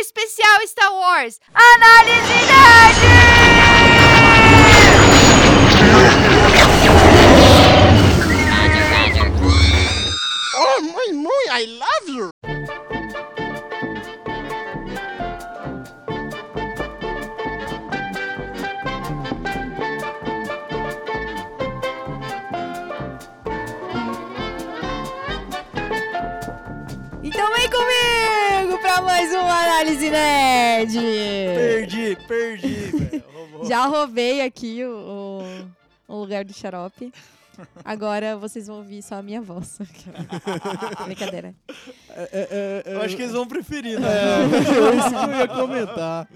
especial Star Wars. Análise Nerd! Oh, muy, muy, I love Perdi, perdi, velho. Já roubei aqui o, o- o lugar do xarope. Agora vocês vão ouvir só a minha voz. Brincadeira. É, Eu acho que eles vão preferir, né? É, isso que eu ia comentar.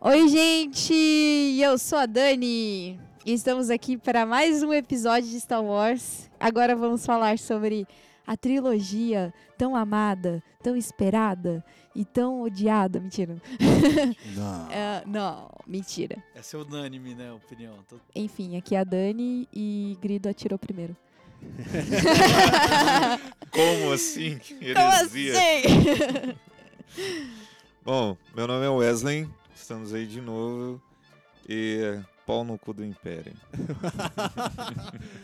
Oi, gente! Eu sou a Dani e estamos aqui para mais um episódio de Star Wars. Agora vamos falar sobre a trilogia tão amada, tão esperada e tão odiada. Mentira. Não. É, não, mentira. Essa é unânime, né? a Opinião. Tô- Enfim, aqui é a Dani e Grido atirou primeiro. Como assim? Como Heresia. assim? Bom, meu nome é Wesley, estamos aí de novo. E pau no cu do Império.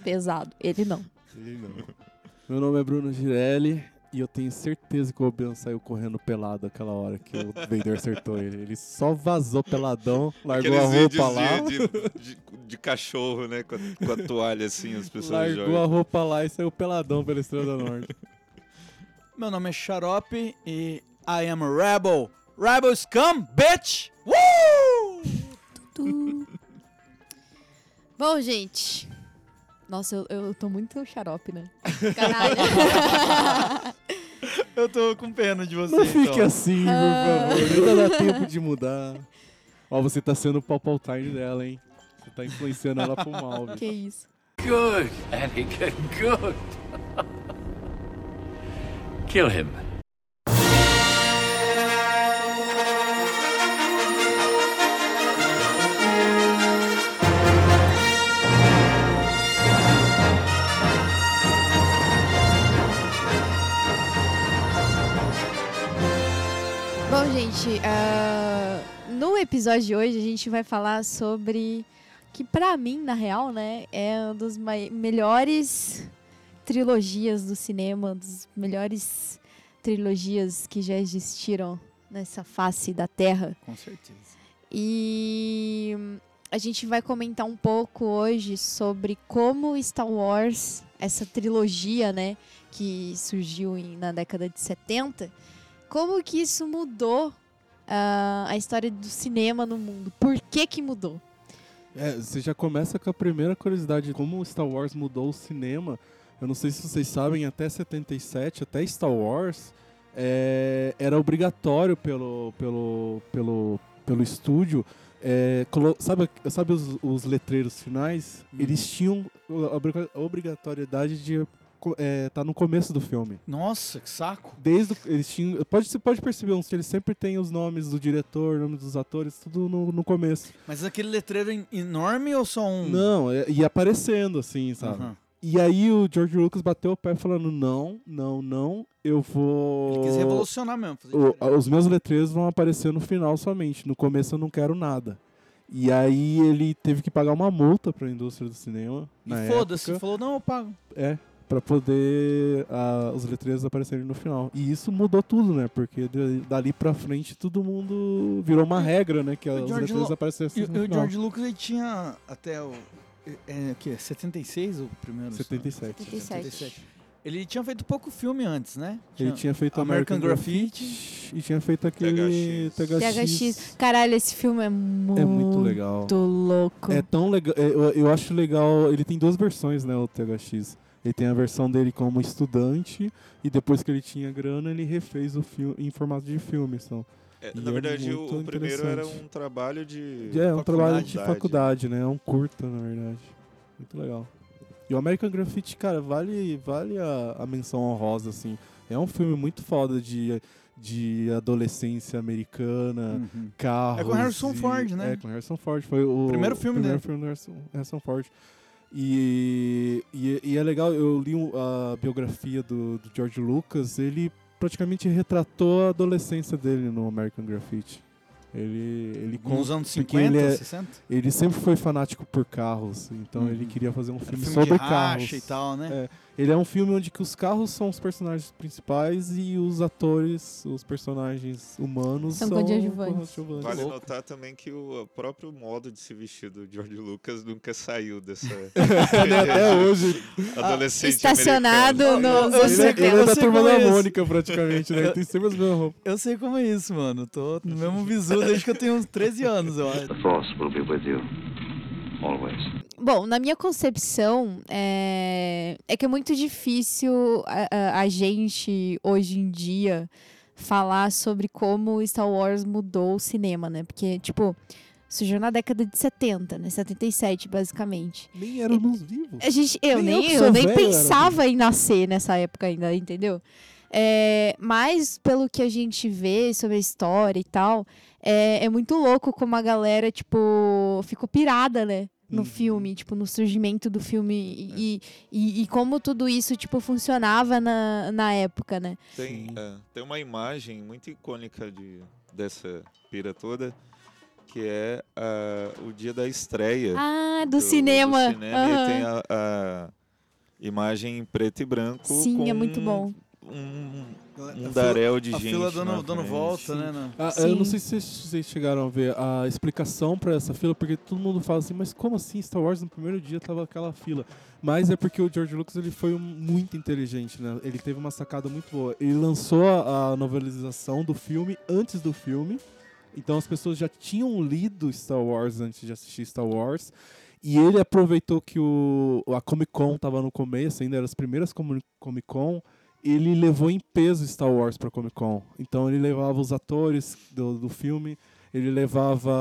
Pesado. Ele não. Sim, não. Meu nome é Bruno Girelli e eu tenho certeza que o Obi-Wan saiu correndo pelado aquela hora que o Vader acertou ele. Ele só vazou peladão, largou Aqueles a roupa lá, de, de, de- de cachorro, né? Com a, com a toalha assim, as pessoas largou a jogam. roupa lá e saiu peladão pela Estrela da Norte. Meu nome é Xarope e I am a rebel. Rebel scum, bitch! Woo! Bom, gente. Nossa, eu, eu tô muito xarope, né? Caralho. Eu tô com pena de você, Não fique então. assim, por Ah. favor. Ainda dá tempo de mudar. Ó, você tá sendo o Palpatine dela, hein? Você tá influenciando ela pro mal, viu? que isso? Good, Anakin, good. Kill him. Gente, ah, no episódio de hoje a gente vai falar sobre que pra mim, na real, né, é uma das mai- melhores trilogias do cinema, das melhores trilogias que já existiram nessa face da Terra. Com certeza. E a gente vai comentar um pouco hoje sobre como Star Wars, essa trilogia, né, que surgiu em- na década de 70, como que isso mudou ah, a história do cinema no mundo. Por que que mudou? É, você já começa com a primeira curiosidade, como o Star Wars mudou o cinema. Eu não sei se vocês sabem, até 77, até Star Wars, é, era obrigatório pelo, pelo, pelo, pelo estúdio. é, sabe sabe os, os letreiros finais? Uhum. Eles tinham a obrigatoriedade de estar no começo do filme. Nossa, que saco. Desde o- eles tinham, pode, você pode perceber, uns- eles sempre têm os nomes do diretor, nomes dos atores, tudo no, no começo. Mas aquele letreiro en- enorme ou só um? Não, é- ia aparecendo assim, sabe? Aham. E aí o George Lucas bateu o pé falando: não, não, não, eu vou. Ele quis revolucionar mesmo. O- os meus letreiros vão aparecer no final somente. No começo eu não quero nada. E aí ele teve que pagar uma multa para a indústria do cinema. E foda-se, falou, não, eu pago. É, para poder ah, os letreiros aparecerem no final. E isso mudou tudo, né? Porque de- dali pra frente todo mundo virou uma regra, né? Que George letreiros Lu- aparecessem no e o final. George Lucas ele tinha até o. É, o quê? 76 o primeiro? 77. 77. Ele tinha feito pouco filme antes, né? Ele tinha feito American American, Graffiti. Graffiti, e tinha feito aquele THX. THX. Caralho, esse filme é muito, É muito legal. louco. É tão legal. é, Eu, eu acho legal. Ele tem duas versões, né? O THX. Ele tem a versão dele como estudante e depois que ele tinha grana, ele refez o filme em formato de filme. Então, É, na é verdade, o, muito o primeiro era interessante. um trabalho de. é um trabalho de faculdade. faculdade, né? É um curta, na verdade. Muito legal. E o American Graffiti, cara, vale, vale a, a menção honrosa, assim. É um filme muito foda de, de adolescência americana, Uhum. carros. É com Harrison e- Ford, né? É, com Harrison Ford. Foi o Primeiro filme primeiro dele. filme do Harrison, Harrison Ford. E, e, e é legal, eu li a biografia do, do George Lucas, ele praticamente retratou a adolescência dele no American Graffiti. Ele, ele Nos anos porque 50, ele, é- 60? ele sempre foi fanático por carros, então Uhum. ele queria fazer um filme, filme sobre de carros. e tal, né? É. Ele é um filme onde que os carros são os personagens principais e os atores, os personagens humanos São são coadjuvantes. coadjuvantes. Vale louco. notar também que o próprio modo de se vestir do George Lucas nunca saiu dessa Né, Até hoje. adolescente Estacionado americano. nos Eu anos Ele, é- sei ele é eu da sei turma como da é isso. Mônica, praticamente, né? Ele tem sempre as mesmas roupas. Eu sei como é isso, mano. Tô no mesmo visu desde que eu tenho uns 13 anos, eu acho. The Force will be with you. Always. Bom, na minha concepção, é, é que é muito difícil a, a- a gente, hoje em dia, falar sobre como Star Wars mudou o cinema, né? Porque, tipo, surgiu na década de 70, né? 77, basicamente. Nem éramos vivos. A gente, eu Nem eu nem, eu, sou nem velho era pensava em nascer nessa época ainda, entendeu? É, mas pelo que a gente vê sobre a história e tal, é, é muito louco como a galera, tipo, ficou pirada, né? No Uhum. filme, tipo, no surgimento do filme e, e, e como tudo isso, tipo, funcionava na, na época, né? Tem, é, tem uma imagem muito icônica de, dessa pira toda, que é ah, o dia da estreia Ah, do, cinema. cinema, Aham. e tem a, a imagem em preto e branco. Sim, com é muito bom. Um, A um fila- daréu de a gente. fila dando, na dando volta, né? na- Ah, eu não sei se vocês, chegaram a ver a explicação pra essa fila, porque todo mundo fala assim, mas como assim Star Wars no primeiro dia tava aquela fila? Mas é porque o George Lucas ele foi um- muito inteligente, né? Ele teve uma sacada muito boa. Ele lançou a, a novelização do filme antes do filme, então as pessoas já tinham lido Star Wars antes de assistir Star Wars. E ele aproveitou que o, a Comic Con tava no começo, ainda eram as primeiras Comi- Comic Con, ele levou em peso Star Wars pra Comic Con. Então ele levava os atores do, do filme, ele levava.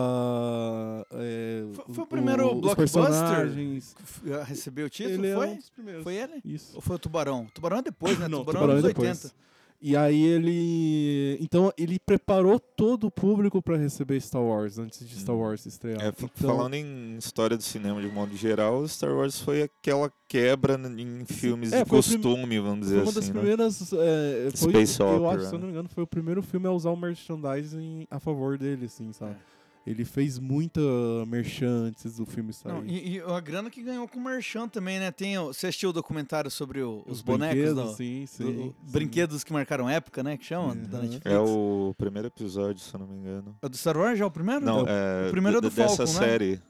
é, Foi- o primeiro os blockbuster? personagens. F- Recebeu o título, Ele é foi? um dos primeiros. Foi ele? Isso. Ou foi o Tubarão? O Tubarão é depois, né? Não, tubarão, Tubarão é é dos depois. 80. E aí ele. Então ele preparou todo o público pra receber Star Wars antes de Star Wars estrear. É, então, Falando em história do cinema de modo geral, Star Wars foi aquela quebra em filmes É, de o prim- costume, vamos dizer Foi uma das assim, né? primeiras. é, foi, Space eu opera, acho, se eu não me engano, foi o primeiro filme a usar o merchandising a favor dele, assim, sabe? É. Ele fez muita merchan antes do filme sair. Não, e, e a grana que ganhou com o Merchan também, né? Tem, o- você assistiu o documentário sobre o- os, bonecos? brinquedos, do- sim, do- sim, sim. Brinquedos que marcaram época, né? Que chama? da Uhum. Netflix. É o primeiro episódio, se eu não me engano. É do Star Wars já o primeiro? Não, é o primeiro é do d- dessa Falcon, né? série.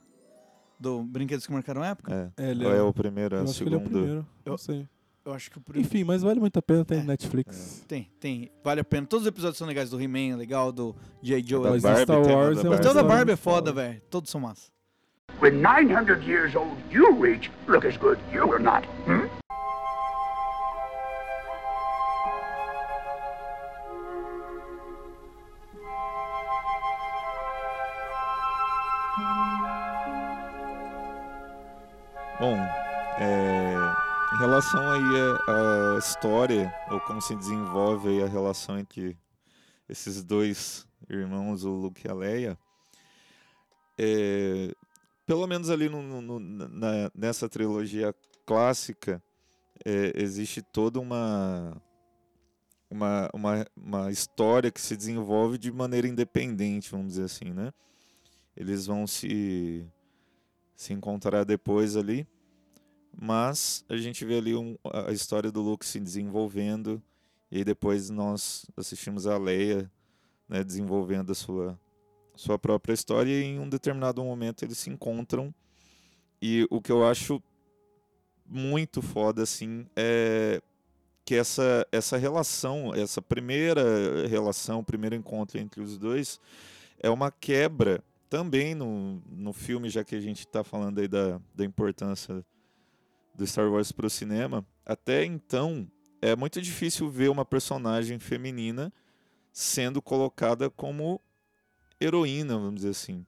Do Brinquedos que marcaram época? É. É, é- é o primeiro, é Eu o acho que ele é o segundo. primeiro. Eu- Não sei. Eu acho que o primeiro. Enfim, mas vale muito a pena, tem É. Netflix. Tem, tem. Vale a pena. Todos os episódios são legais. Do He-Man é legal, do J. Joe Da é Mas legal. Barbie Star tem Wars da é um Mas Barbie. é foda, velho. Todos são massa. When 900 years old you reach, look as good you will not. Hmm? Relação aí à à história, ou como se desenvolve a relação entre esses dois irmãos, o Luke e a Leia, é, pelo menos ali no- no- na- nessa trilogia clássica, é, existe toda uma, uma, uma, uma história que se desenvolve de maneira independente, vamos dizer assim, né? Eles vão se se encontrar depois ali. Mas a gente vê ali um- a história do Luke se desenvolvendo. E depois nós assistimos a Leia né, desenvolvendo a sua, sua própria história. E em um determinado momento eles se encontram. E o que eu acho muito foda, assim, é que essa, essa relação, essa primeira relação, primeiro encontro entre os dois, é uma quebra também no, no filme, já que a gente está falando aí da, da importância do Star Wars para o cinema, até então é muito difícil ver uma personagem feminina sendo colocada como heroína, vamos dizer assim.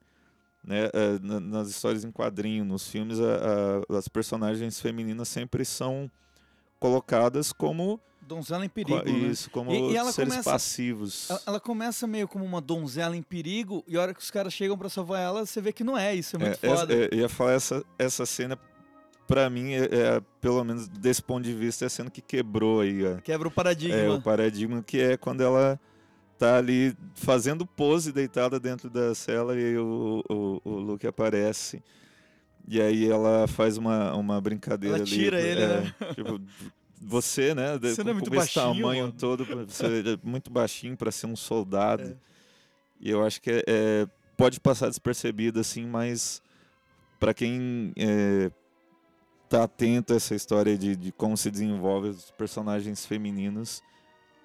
Né? Na- nas histórias em quadrinho, nos filmes, a- a- as personagens femininas sempre são colocadas como Donzela em perigo, né? isso, como E- e ela seres começa- passivos. Ela, ela começa meio como uma donzela em perigo, e a hora que os caras chegam pra salvar ela, você vê que não é isso, é muito É, foda. é, eu ia falar essa, essa cena pra mim, é, é, pelo menos desse ponto de vista, é a cena que quebrou aí, ó. Quebra o paradigma. É, o paradigma que é quando ela tá ali fazendo pose deitada dentro da cela e o, o, o Luke aparece. E aí ela faz uma, uma brincadeira Ela ali. tira ele, é, né? Tipo, você, né? Você não é com- muito com esse baixinho, tamanho mano. todo, você é muito baixinho pra ser um soldado. É. E eu acho que é, é- pode passar despercebido, assim, mas pra quem é, tá atento a essa história de, de como se desenvolve os personagens femininos,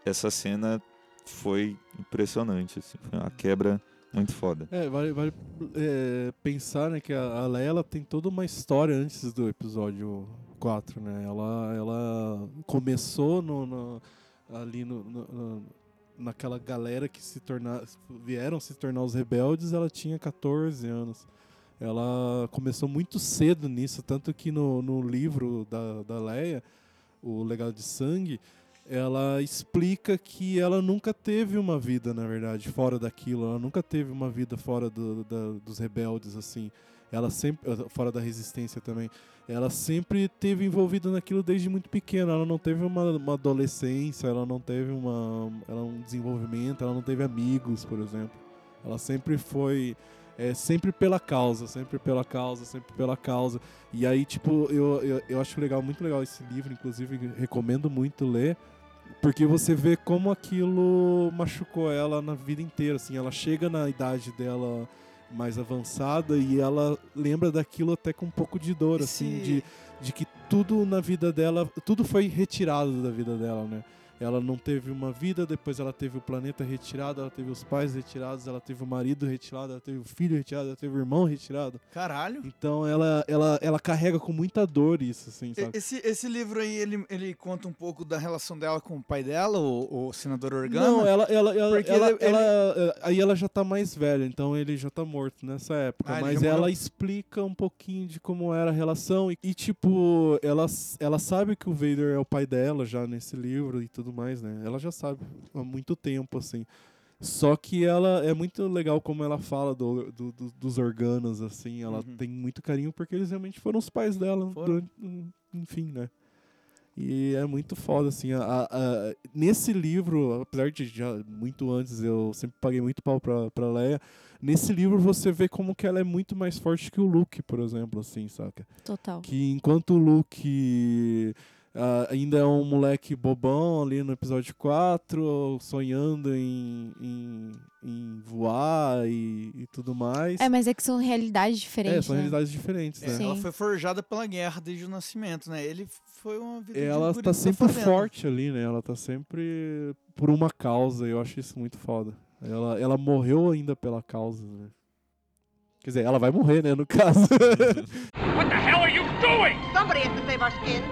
essa cena foi impressionante, assim, foi uma quebra muito foda. É, vale, vale é, pensar né, que a, a Leia tem toda uma história antes do episódio 4, né? Ela, ela começou no, no- ali no- no- naquela galera que se tornar, vieram se tornar os rebeldes, ela tinha 14 anos. Ela começou muito cedo nisso, tanto que no, no livro da, da Leia, O Legado de Sangue, ela explica que ela nunca teve uma vida, na verdade, fora daquilo. Ela nunca teve uma vida fora do- da- dos rebeldes, assim. Ela sempre. eh, Fora da resistência também. Ela sempre teve envolvida naquilo desde muito pequena. Ela não teve uma, uma adolescência, ela não teve uma, ela, um desenvolvimento, ela não teve amigos, por exemplo. Ela sempre foi. É, sempre pela causa, sempre pela causa, sempre pela causa. E aí, tipo, eu, eu, eu acho legal, muito legal esse livro, inclusive recomendo muito ler, porque você vê como aquilo machucou ela na vida inteira, assim, ela chega na idade dela mais avançada e ela lembra daquilo até com um pouco de dor, assim, de, de que tudo na vida dela, tudo foi retirado da vida dela, né? Ela não teve uma vida, depois ela teve o planeta retirado, ela teve os pais retirados, ela teve o marido retirado, ela teve o filho retirado, ela teve o irmão retirado. Caralho. Então ela, ela, ela carrega com muita dor isso, assim, sabe? Esse, esse livro aí, ele, ele conta um pouco da relação dela com o pai dela, o, o senador Organa? Não, ela, ela, ela, ela, ele- ela- eh, aí ela já tá mais velha, então ele já tá morto nessa época. Ah, ele mas ela morreu? explica um pouquinho de como era a relação e, e, tipo, ela, ela sabe que o Vader é o pai dela já nesse livro e tudo mais, né? Ela já sabe há muito tempo, assim. Só que ela é muito legal como ela fala do, do- do- dos organos, assim. Ela Uhum. tem muito carinho porque eles realmente foram os pais dela, durante, enfim, né? E é muito foda, assim. a- a- a- nesse livro, apesar de já muito antes eu sempre paguei muito pau pra, pra Leia, nesse livro você vê como que ela é muito mais forte que o Luke, por exemplo, assim, saca? Total. Que enquanto o Luke ah, ainda é um moleque bobão ali no episódio 4, sonhando em, em, em voar e, e tudo mais. É, mas é que são realidades É, diferentes. são né? realidades diferentes, É, né? Sim. ela foi forjada pela guerra desde o nascimento, né? Ele foi uma vida de Ela tá da sempre forte ali, né? Ela tá sempre por uma causa, eu acho isso muito foda. Ela, ela morreu ainda pela causa, né? Quer dizer, ela vai morrer, né, no caso. What the hell are you doing? Somebody has to save our skin.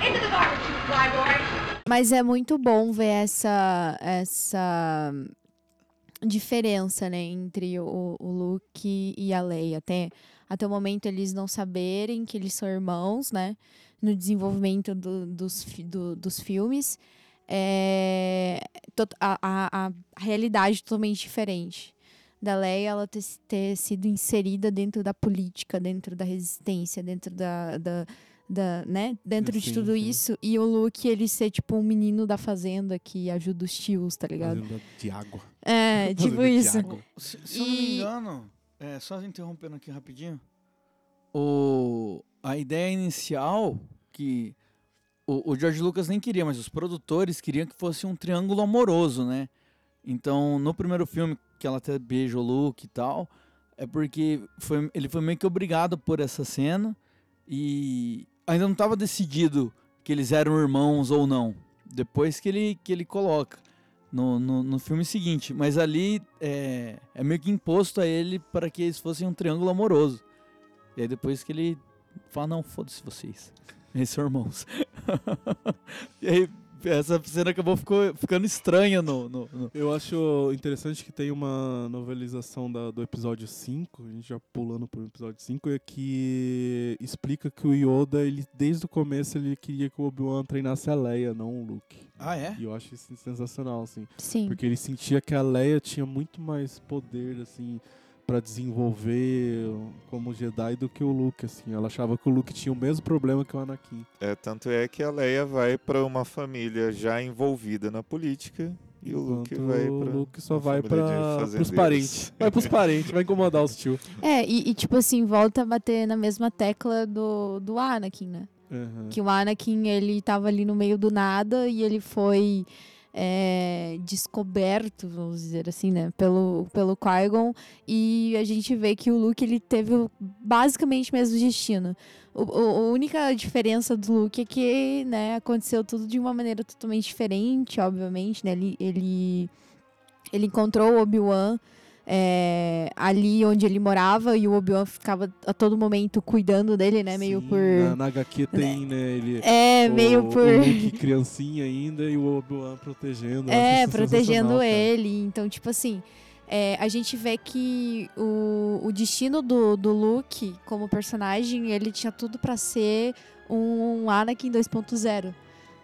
Into the garbage, you flyboy! Mas é muito bom ver essa, essa diferença, né, entre o, o Luke e a Leia. Até, até o momento eles não saberem que eles são irmãos, né? No desenvolvimento do- dos, do- dos filmes. É, a, a, a realidade totalmente diferente. Da Leia, ela ter, ter sido inserida dentro da política, dentro da resistência, dentro da, da, da, né? Dentro de Sim, tudo sim. isso. E o Luke, ele ser, tipo, um menino da fazenda que ajuda os tios, tá ligado? Fazenda de água. É, tipo Fazenda de isso. Se, se eu não me E- engano, é, só interrompendo aqui rapidinho, o, a ideia inicial que o, o George Lucas nem queria, mas os produtores queriam que fosse um triângulo amoroso, né? Então, no primeiro filme, que ela até beija o Luke e tal, é porque foi, ele foi meio que obrigado por essa cena e ainda não estava decidido que eles eram irmãos ou não. Depois que ele, que ele coloca no, no, no filme seguinte. Mas ali é, é meio que imposto a ele para que eles fossem um triângulo amoroso. E aí depois que ele fala, não, foda-se vocês. Eles são irmãos. e aí essa cena acabou ficou, ficando estranha no, no- no- Eu acho interessante que tem uma novelização da- do episódio 5, a gente já pulando pro episódio 5, é que explica que o Yoda, ele, desde o começo, ele queria que o Obi-Wan treinasse a Leia, não o Luke. Ah, é? E eu acho isso sensacional, assim. Sim. Porque ele sentia que a Leia tinha muito mais poder, assim, pra desenvolver como Jedi do que o Luke, assim. Ela achava que o Luke tinha o mesmo problema que o Anakin. É, tanto é que a Leia vai pra uma família já envolvida na política e o Luke vai o pra Luke só vai para pros fazendeiros. parentes. Vai pros parentes, vai incomodar os tio. É, e, e, tipo assim, volta a bater na mesma tecla do, do Anakin, né? Uhum. Que o Anakin, ele tava ali no meio do nada e ele foi é, descoberto, vamos dizer assim, né? Pelo, pelo Qui-Gon. E a gente vê que o Luke, ele teve basicamente o mesmo destino. O, o- a única diferença do Luke é que, né, aconteceu tudo de uma maneira totalmente diferente, obviamente, né? Ele, ele, ele encontrou o Obi-Wan é, ali onde ele morava e o Obi-Wan ficava a todo momento cuidando dele, né? Meio Sim, por... Na, na HQ tem, né? Ele, É, meio o, por... O Luke criancinha ainda e o Obi-Wan protegendo. É, protegendo sensacional, cara. ele. Então, tipo assim, é, a gente vê que o, o destino do, do Luke como personagem, ele tinha tudo pra ser um Anakin 2.0.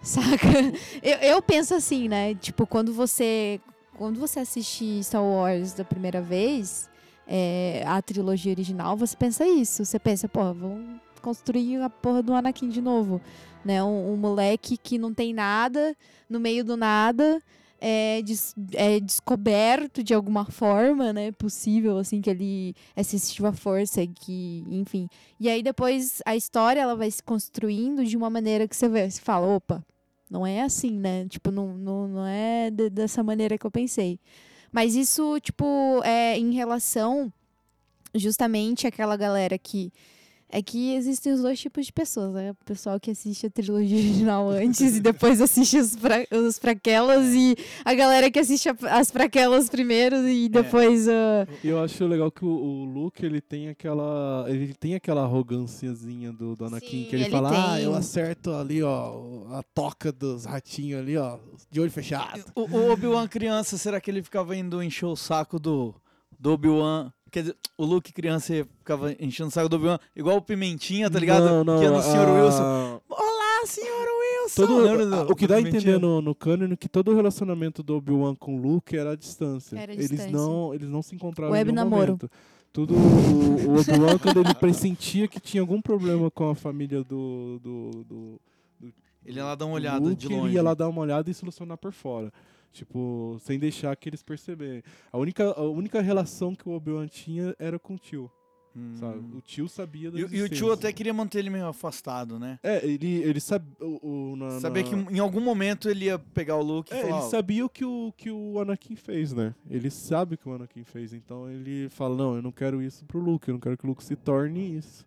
Saca? Eu, eu penso assim, né? Tipo, quando você. Quando você assiste Star Wars da primeira vez, é, a trilogia original, você pensa isso. Você pensa, pô, vão construir a porra do Anakin de novo. Né? Um, um moleque que não tem nada, no meio do nada, é, des- é descoberto de alguma forma, né? Possível, assim, que ele é sensitivo à força, que, enfim. E aí depois a história ela vai se construindo de uma maneira que você vê, você fala, opa, não é assim, né? Tipo, não, não, não é de- dessa maneira que eu pensei. Mas isso, tipo, é em relação justamente àquela galera que. É que existem os dois tipos de pessoas, né? O pessoal que assiste a trilogia original antes e depois assiste os, fra os fraquelas e a galera que assiste a- as fraquelas primeiro e depois. ah, E eu acho legal que o, o Luke, ele tem aquela. Ele tem aquela arroganciazinha do, do Anakin, Sim, que ele, ele fala, ah, tem. eu acerto ali, ó, a toca dos ratinhos ali, ó, de olho fechado. O, o Obi-Wan criança, será que ele ficava indo encher o saco do, do Obi-Wan? Quer dizer, o Luke criança ficava enchendo o saco do Obi-Wan, igual o Pimentinha, tá ligado? Não, não, que é no Sr. a- Wilson. Olá, Sr. Wilson! Todo, do- a- o que do dá a entender no, no canon é que todo o relacionamento do Obi-Wan com o Luke era à distância. Era à eles, distância. Não, eles não se encontravam Web em nenhum namoro. momento. Tudo o, o Obi-Wan, quando ele pressentia que tinha algum problema com a família do, do, do, Ele ia lá dar uma do olhada Luke, de ele longe. ia lá dar uma olhada e solucionar por fora. Tipo, sem deixar que eles perceberem. A única, a única relação que o Obi-Wan tinha era com o tio, Hum. sabe? O tio sabia da E, e o tio até queria manter ele meio afastado, né? É, ele, ele sabia... O, o- na- Sabia que em algum momento ele ia pegar o Luke e É, falar... ele "Ó, sabia o que o, que o Anakin fez, né? Ele sabe o que o Anakin fez, então ele fala, não, eu não quero isso pro Luke, eu não quero que o Luke se torne isso.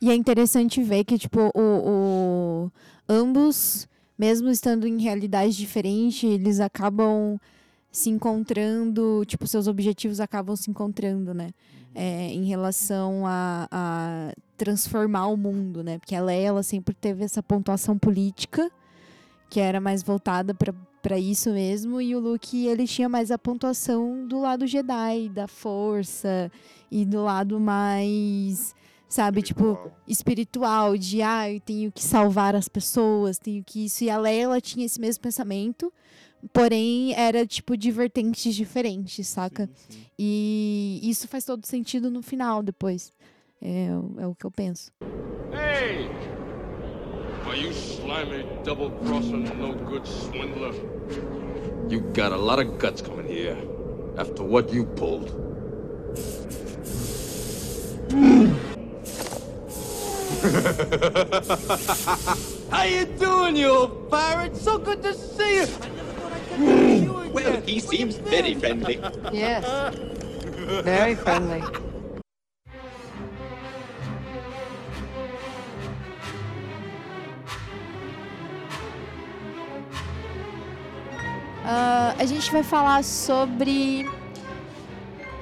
E é interessante ver que, tipo, o, o- ambos, mesmo estando em realidades diferentes, eles acabam se encontrando, tipo, seus objetivos acabam se encontrando, né? É, em relação a, a transformar o mundo, né? Porque a Leia, ela sempre teve essa pontuação política, que era mais voltada para isso mesmo, e o Luke, ele tinha mais a pontuação do lado Jedi, da força, e do lado mais, sabe, tipo, espiritual, de ah, eu tenho que salvar as pessoas, tenho que isso. E a Leia, ela tinha esse mesmo pensamento, porém era tipo de vertentes diferentes, saca? Sim, sim. E isso faz todo sentido no final depois. É, o- é o que eu penso. Hey! Are you slimy, double-crossing, no-good swindler? You got a lot of guts coming here after what you pulled. How you doing, you old pirate? So good to see you. I never thought I'd get to see you again. Well, he seems very friendly. Yes. Very friendly. Ah, a gente vai falar sobre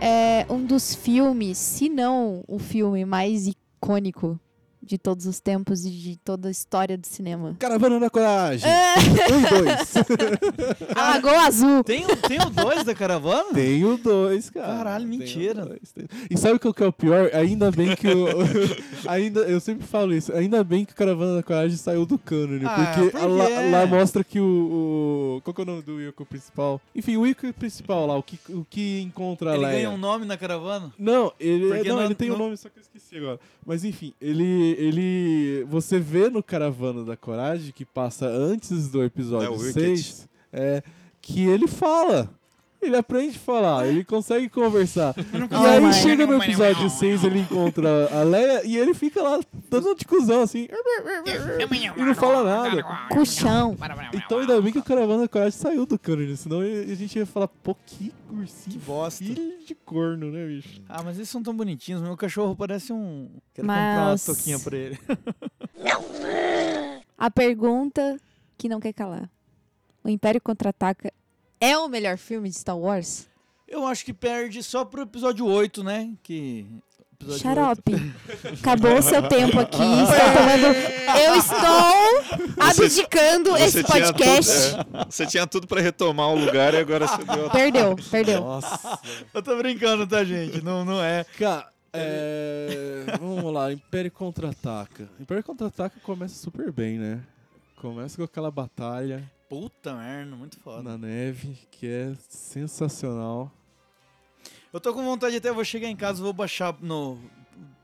é, um dos filmes, se não o filme mais icônico de todos os tempos e de toda a história do cinema. Caravana da Coragem. É. Um dois. A Lagoa Azul. Tem, o- tem o dois da caravana? Tem o dois, cara. Caralho, Tem mentira. dois, tem- E sabe o que é o pior? Ainda bem que o. ainda, eu sempre falo isso. Ainda bem que o Caravana da Coragem saiu do cânone. Ah, porque por lá, lá mostra que o, o- Qual que é o nome do Yoko principal? Enfim, o Yoko principal lá, o que, o que encontra Ele lá. ganha um nome na caravana? Não, ele, não, não- ele tem um não- nome, só que eu esqueci agora. Mas enfim, ele, ele. Você vê no Caravana da Coragem, que passa antes do É episódio o Wicket. 6, é, que ele fala. Ele aprende a falar, ele consegue conversar. E aí chega no episódio 6, ele encontra a Leia e ele fica lá dando de cuzão assim. E não fala nada. Cuchão. Então ainda bem que o Caravana Coragem saiu do cânone, senão a gente ia falar, pô, que ursinho. Que bosta. Filho de corno, né, bicho? Ah, mas eles são tão bonitinhos. Meu cachorro parece um. Quero comprar uma Mas- toquinha pra ele. A pergunta que não quer calar. O Império Contra-Ataca é o melhor filme de Star Wars? Eu acho que perde só pro episódio 8, né? Que. episódio Xarope. Acabou o seu tempo aqui. Estou tomando... Eu estou abdicando esse tinha podcast. tudo- é, você tinha tudo pra retomar o lugar e agora você deu. Perdeu, perdeu. Nossa. Eu tô brincando, tá, gente? Não, não é. Cara, é... vamos lá, Império Contra-Ataca. Império Contra-Ataca começa super bem, né? Começa com aquela batalha Puta merda, muito foda. na neve, que é sensacional. Eu tô com vontade até, eu vou chegar em casa, vou baixar no,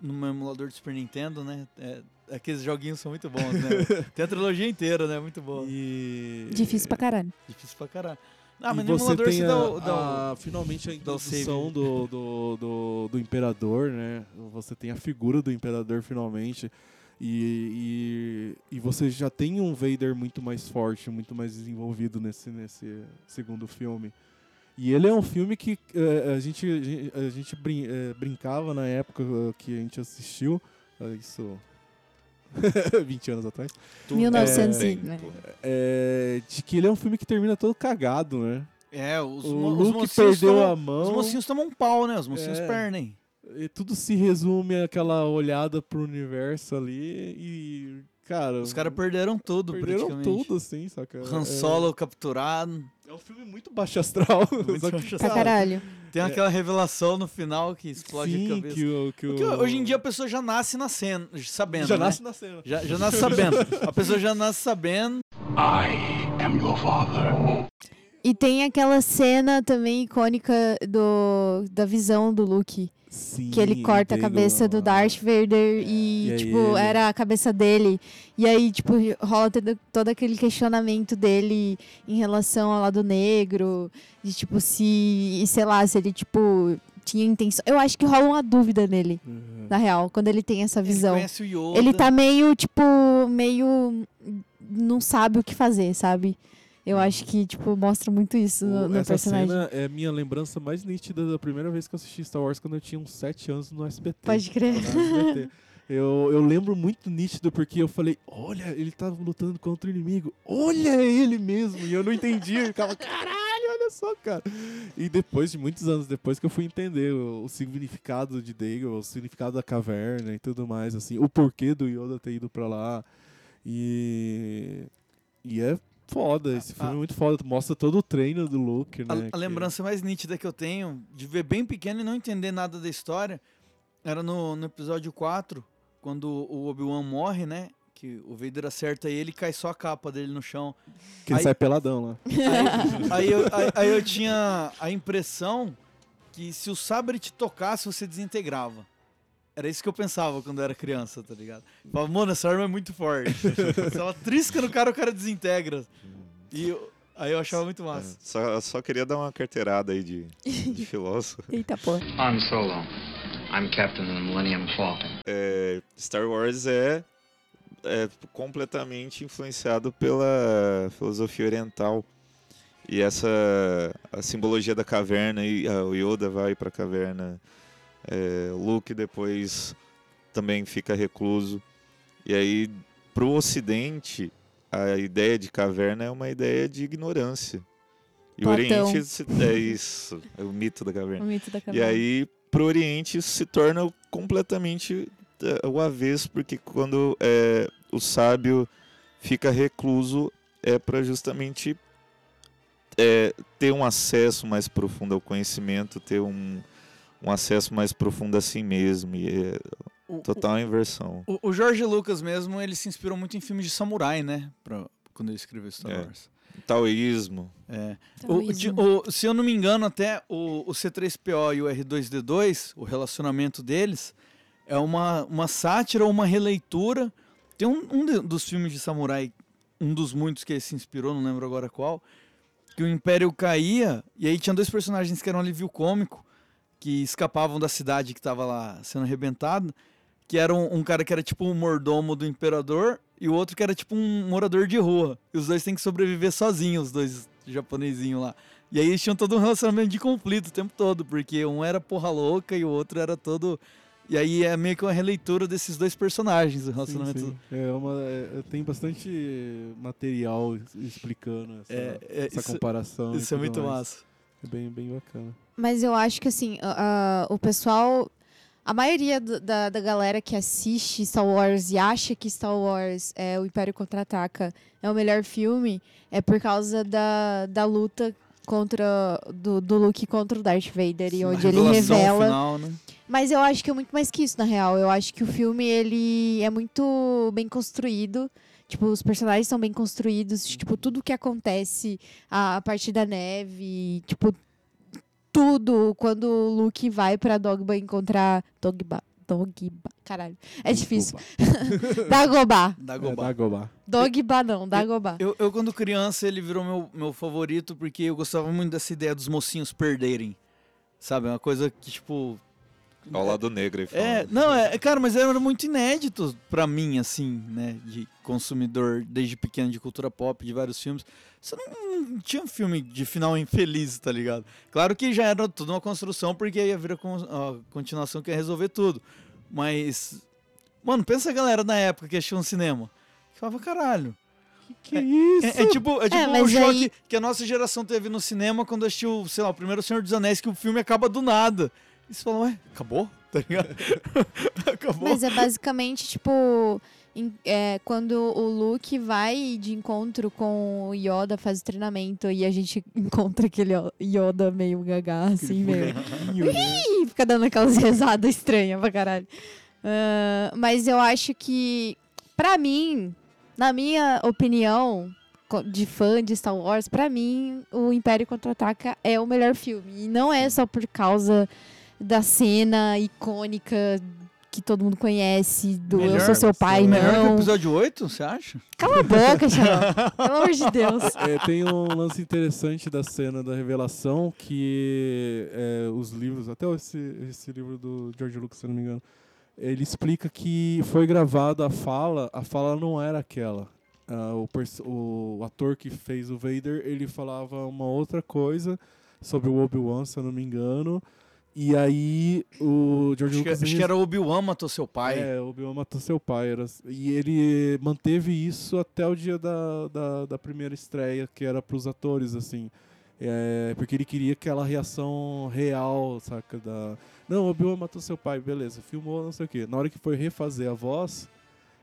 no meu emulador do Super Nintendo, né? É, aqueles joguinhos são muito bons, né? Tem a trilogia inteira, né? Muito boa. E... Difícil pra caralho. Difícil pra caralho. Ah, e mas no você emulador tem você a, dá o... dá o- a- finalmente a o introdução do, do, do, do Imperador, né? Você tem a figura do Imperador finalmente. E, e, e você já tem um Vader muito mais forte, muito mais desenvolvido nesse, nesse segundo filme. E ele é um filme que eh, a gente, a gente brin- eh, brincava na época que a gente assistiu. Isso. 20 anos atrás. 1900 e- Tempo. né? é, de que ele é um filme que termina todo cagado, né? É, os, o os Luke mocinhos perdeu tomam, a mão. Os mocinhos tomam um pau, né? Os mocinhos É. perdem. E tudo se resume àquela olhada pro universo ali e, cara... Os caras perderam tudo, perderam praticamente. tudo, assim, saca? Han Solo capturado. É, é um filme muito baixo astral. Muito só baixo Pra astral. caralho. Tem aquela revelação no final que explode Sim, a cabeça. que o... Que o- hoje em dia a pessoa já nasce nascendo, sabendo, já né? nasce na cena. Já, já nasce sabendo. A pessoa já nasce sabendo. I am your father. E tem aquela cena também icônica do, da visão do Luke. Sim, Que ele corta a cabeça do Darth Vader e, E tipo, ele- era a cabeça dele. E aí, tipo, rola todo, todo aquele questionamento dele em relação ao lado negro. De, tipo, se, sei lá, se ele, tipo, tinha intenção. Eu acho que rola uma dúvida nele, Uhum. na real, quando ele tem essa Ele visão. conhece o Yoda. Ele tá meio, tipo, meio. Não sabe o que fazer, sabe? Eu acho que, tipo, mostra muito isso no, no Essa personagem. cena é a minha lembrança mais nítida da primeira vez que eu assisti Star Wars, quando eu tinha uns 7 anos no SBT. Pode crer. SBT. Eu, eu lembro muito nítido porque eu falei, olha, ele tá lutando contra o inimigo. Olha é ele mesmo. E eu não entendia. Eu ficava, caralho, olha só, cara. E depois de muitos anos depois que eu fui entender o, o significado de Dagon, o significado da caverna e tudo mais, assim, o porquê do Yoda ter ido pra lá. E. E é foda, esse filme Ah. é muito foda. Mostra todo o treino do Luke, né? A, a que- lembrança mais nítida que eu tenho de ver bem pequeno e não entender nada da história era no, no episódio 4, quando o Obi-Wan morre, né? Que o Vader acerta ele e cai só a capa dele no chão. Que ele Aí- sai peladão lá. Aí, aí eu, aí- aí eu tinha a impressão que se o sabre te tocasse, você desintegrava. Era isso que eu pensava quando eu era criança, tá ligado? Eu Falava, mano, essa arma é muito forte. se ela trisca no cara, o cara desintegra. E eu- aí eu achava muito massa. Só, só queria dar uma carteirada aí de, de filósofo. Eita porra. Han Solo. I'm captain of the Millennium Falcon. É, Star Wars é, é completamente influenciado pela filosofia oriental. E essa a simbologia da caverna, e ah, o Yoda vai para a caverna, é, o Luke depois também fica recluso. E aí, pro Ocidente, a ideia de caverna é uma ideia de ignorância. E o Platão. Oriente se- é isso, é o mito da O caverna. mito da E caverna. aí, pro Oriente, isso se torna completamente é, o avesso, porque quando é, o sábio fica recluso é para justamente é, ter um acesso mais profundo ao conhecimento, ter um, um acesso mais profundo a si mesmo. E é O- total inversão. O, o Jorge Lucas mesmo, ele se inspirou muito em filmes de samurai, né? Pra, quando ele escreveu Star É. Wars. Taoísmo. É. O, Taoísmo. o- se eu não me engano, até o, o C3PO e o R2D2, o relacionamento deles, é uma, uma sátira ou uma releitura. Tem um, um de- dos filmes de samurai, um dos muitos que ele se inspirou, não lembro agora qual, que o Império caía, e aí tinha dois personagens que eram alívio cômico, que escapavam da cidade que estava lá sendo arrebentada, que era um, um cara que era tipo um mordomo do imperador e o outro que era tipo um morador de rua. E os dois têm que sobreviver sozinhos, os dois japonesinhos lá. E aí eles tinham todo um relacionamento de conflito o tempo todo, porque um era porra louca e o outro era todo. E aí é meio que uma releitura desses dois personagens, o Sim, relacionamento. sim. É uma, é- tem bastante material explicando essa, É, é, essa isso- comparação. Isso é muito mais. massa. É bem, bem bacana. Mas eu acho que, assim, a- o pessoal. A maioria do- da, da galera que assiste Star Wars e acha que Star Wars é o Império Contra-Ataca é o melhor filme é por causa da, da luta contra do, do Luke contra o Darth Vader e onde ele revela final, né? mas eu acho que é muito mais que isso, na real. Eu acho que o filme, ele é muito bem construído. Tipo, os personagens são bem construídos. Tipo, tudo que acontece a, a partir da neve. Tipo, tudo. Quando o Luke vai pra Dogba encontrar... Dogba. Dogba. Caralho. É difícil. Dagobah. Dagobah. É, Dagobah. Dogba não, Dagobah. Eu, eu, quando criança, ele virou meu, meu favorito porque eu gostava muito dessa ideia dos mocinhos perderem. Sabe? Uma coisa que, tipo. Ao lado negro aí É, não, é, cara, mas era muito inédito pra mim, assim, né? De consumidor desde pequeno de cultura pop, de vários filmes. Você não, não tinha um filme de final infeliz, tá ligado? Claro que já era tudo uma construção, porque ia vir a, con- a continuação que ia resolver tudo. Mas. Mano, pensa a galera na época que assistia um cinema. Que falava, caralho. Que isso? É, é tipo, é tipo o mas choque aí- que a nossa geração teve no cinema quando assistiu, sei lá, o primeiro Senhor dos Anéis, que o filme acaba do nada. E você fala, ué, acabou? Tá ligado? acabou. Mas é basicamente, tipo, em- é, quando o Luke vai de encontro com o Yoda, faz o treinamento, e a gente encontra aquele Yo- Yoda meio gagá, assim, meio. Ih, fica dando aquelas rezadas estranhas pra caralho. Ah, mas eu acho que, pra mim, na minha opinião, de fã de Star Wars, pra mim, o Império Contra-Ataca é o melhor filme. E não é só por causa da cena icônica que todo mundo conhece, do Eu Sou Seu Pai, melhor que o não. episódio 8, você acha? Cala a boca, Xará. Pelo amor de Deus. É, tem um lance interessante da cena da revelação que é, os livros, até esse, esse livro do George Lucas, se eu não me engano, ele explica que foi gravada a fala, a fala não era aquela. Ah, o, o ator que fez o Vader, ele falava uma outra coisa sobre o Obi-Wan, se eu não me engano. E aí o George Acho que, Lucas... acho ele- que era Obi-Wan matou seu pai. é, Obi-Wan matou seu pai. Era, e ele manteve isso até o dia da, da, da primeira estreia, que era pros atores, assim. É, porque ele queria aquela reação real, saca? Da, não, Obi-Wan matou seu pai, beleza, filmou, não sei o quê. Na hora que foi refazer a voz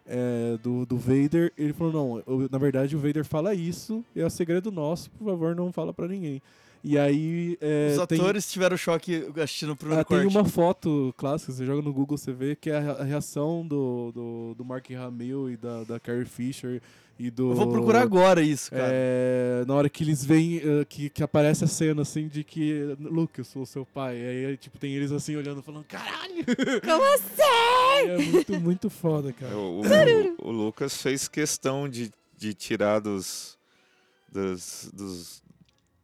é, do, do Vader, ele falou, não, eu- na verdade o Vader fala isso, é segredo nosso, por favor, não fala pra ninguém. E aí... é, Os tem- atores tiveram choque assistindo o primeiro ah, tem corte. uma foto clássica, você joga no Google, você vê que é a re- a reação do, do, do Mark Hamill e da, da Carrie Fisher e do... Eu vou procurar agora isso, cara. É, na hora que eles veem, eh, que, que aparece a cena assim de que, Luke, eu sou o seu pai. Aí, tipo, tem eles assim olhando, falando, caralho! Como assim? É muito, muito foda, cara. É, O, o- o Lucas fez questão de, de tirar dos, dos, dos,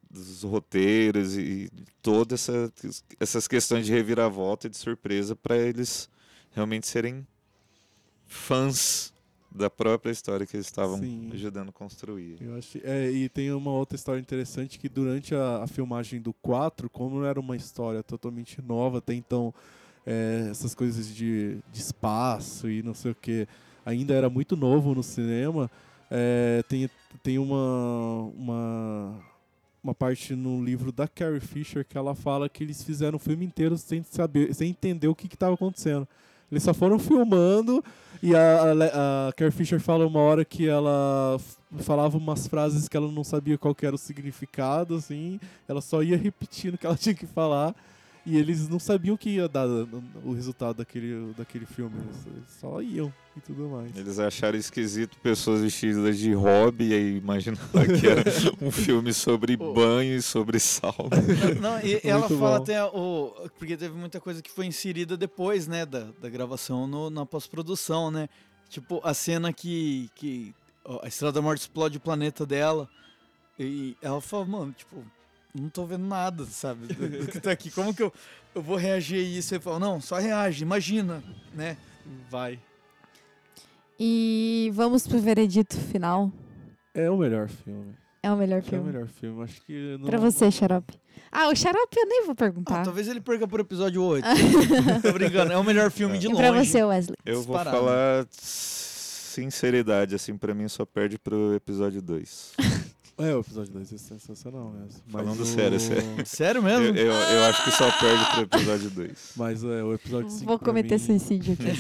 dos roteiros e todas essa, essas questões de reviravolta e de surpresa para eles realmente serem fãs da própria história que eles estavam Sim. ajudando a construir. Eu acho, é, e tem uma outra história interessante que durante a, a filmagem do 4, como era uma história totalmente nova, até então é, essas coisas de, de espaço e não sei o que, ainda era muito novo no cinema, é, tem, tem uma, uma, uma parte no livro da Carrie Fisher que ela fala que eles fizeram o filme inteiro sem saber, sem entender o que estava acontecendo. Eles só foram filmando e a, a, a Carrie Fisher fala uma hora que ela falava umas frases que ela não sabia qual era o significado, assim. Ela só ia repetindo o que ela tinha que falar. E eles não sabiam o que ia dar o resultado daquele, daquele filme. Eles, eles só iam e tudo mais. Eles acharam esquisito pessoas vestidas de hobby e aí imaginaram que era um filme sobre banho e sobre sauna. Não, e ela Muito fala bom. até o. Porque teve muita coisa que foi inserida depois, né, da, da gravação no- na pós-produção, né? Tipo, a cena que, que a Estrela da Morte explode o planeta dela. E ela fala, mano, tipo, não tô vendo nada, sabe? Do, do que tá aqui. Como que eu, eu vou reagir a isso? Ele fala, não, só reage, imagina, né? Vai. E vamos pro veredito final. É o melhor filme. É o melhor É o filme. melhor filme. Acho que. Não... Pra você, Xarope. Ah, o Xarope eu nem vou perguntar. Ah, talvez ele perca por episódio 8. tô brincando, é o melhor filme de e longe. pra você, Wesley. Eu vou Disparado. falar sinceridade, assim, pra mim só perde pro episódio 2. É, o episódio 2 é sensacional mesmo. Mas Falando o- sério, sério. Sério Eu, mesmo? eu, eu acho que só perde pro episódio 2. Mas é, o episódio 5 Vou cometer suicídio aqui.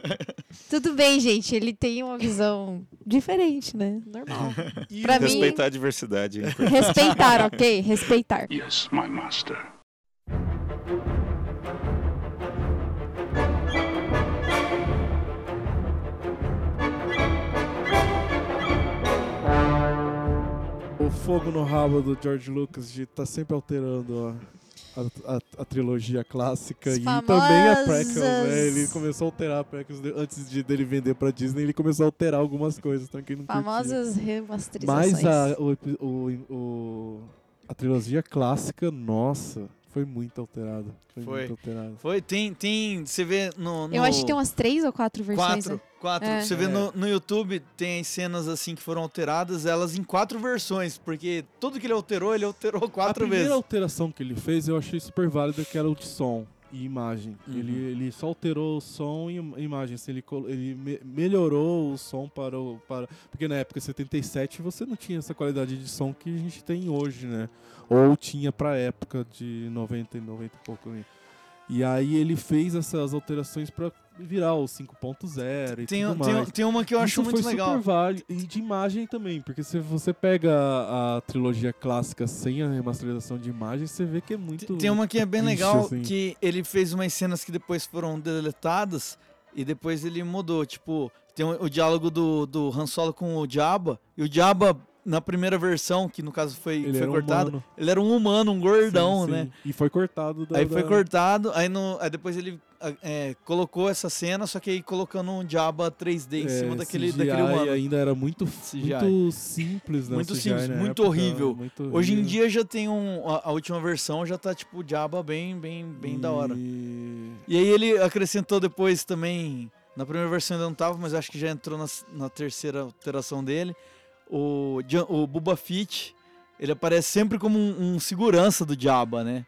Tudo bem, gente. Ele tem uma visão diferente, né? Normal. Pra mim, Respeitar a diversidade. hein? respeitar, ok? Respeitar. Yes, my master. Fogo no rabo do George Lucas de tá sempre alterando a, a, a- a trilogia clássica As e também a prequels, famosas- né? Ele começou a alterar a prequels de- antes de dele vender pra Disney, ele começou a alterar algumas coisas, então quem não curtia. Famosas remasterizações. Mas a, o, o, o- a trilogia clássica, nossa, foi muito alterada. Foi, Foi. muito alterada. Foi, tem, tem, você vê no, no... Eu acho que tem umas três ou quatro versões. Quatro, né? Quatro. É. Você vê É. no, no YouTube, tem as cenas assim que foram alteradas, elas em quatro versões, porque tudo que ele alterou, ele alterou a quatro primeira vezes. alteração que ele fez eu achei super válida, que era o de som e imagem. Uhum. Ele, ele só alterou o som e im- imagem. Assim, ele ele me- melhorou o som para o. Para, porque na época 77 você não tinha essa qualidade de som que a gente tem hoje, né? Ou tinha pra época de 90 e 90 e pouco. né? E aí ele fez essas alterações pra virar o 5.0 e Tem, tudo tem, mais. tem uma que eu acho Isso muito foi legal. super válido. E de imagem também, porque se você pega a, a trilogia clássica sem a remasterização de imagem, você vê que é muito. Tem uma que é bem legal, assim. que ele fez umas cenas que depois foram deletadas e depois ele mudou. Tipo, tem o, o diálogo do, do Han Solo com o Jabba, e o Jabba, na primeira versão, que no caso foi, Ele foi cortado, humano. ele era um humano, um gordão, Sim, sim. né? E foi cortado da. Aí foi da- cortado, aí, no, aí depois ele é, colocou essa cena, só que aí colocando um Jabba 3D em é, cima daquele, CGI daquele humano. ainda era muito, CGI. muito simples, né? Muito simples, muito época, horrível. muito Hoje em horrível. dia já tem um. A, a última versão já tá tipo Jabba bem, bem, bem da hora. E- E aí ele acrescentou depois também. Na primeira versão ainda não tava, mas acho que já entrou na, na terceira alteração dele. O, o Boba Fett, ele aparece sempre como um, um segurança do Jabba, né?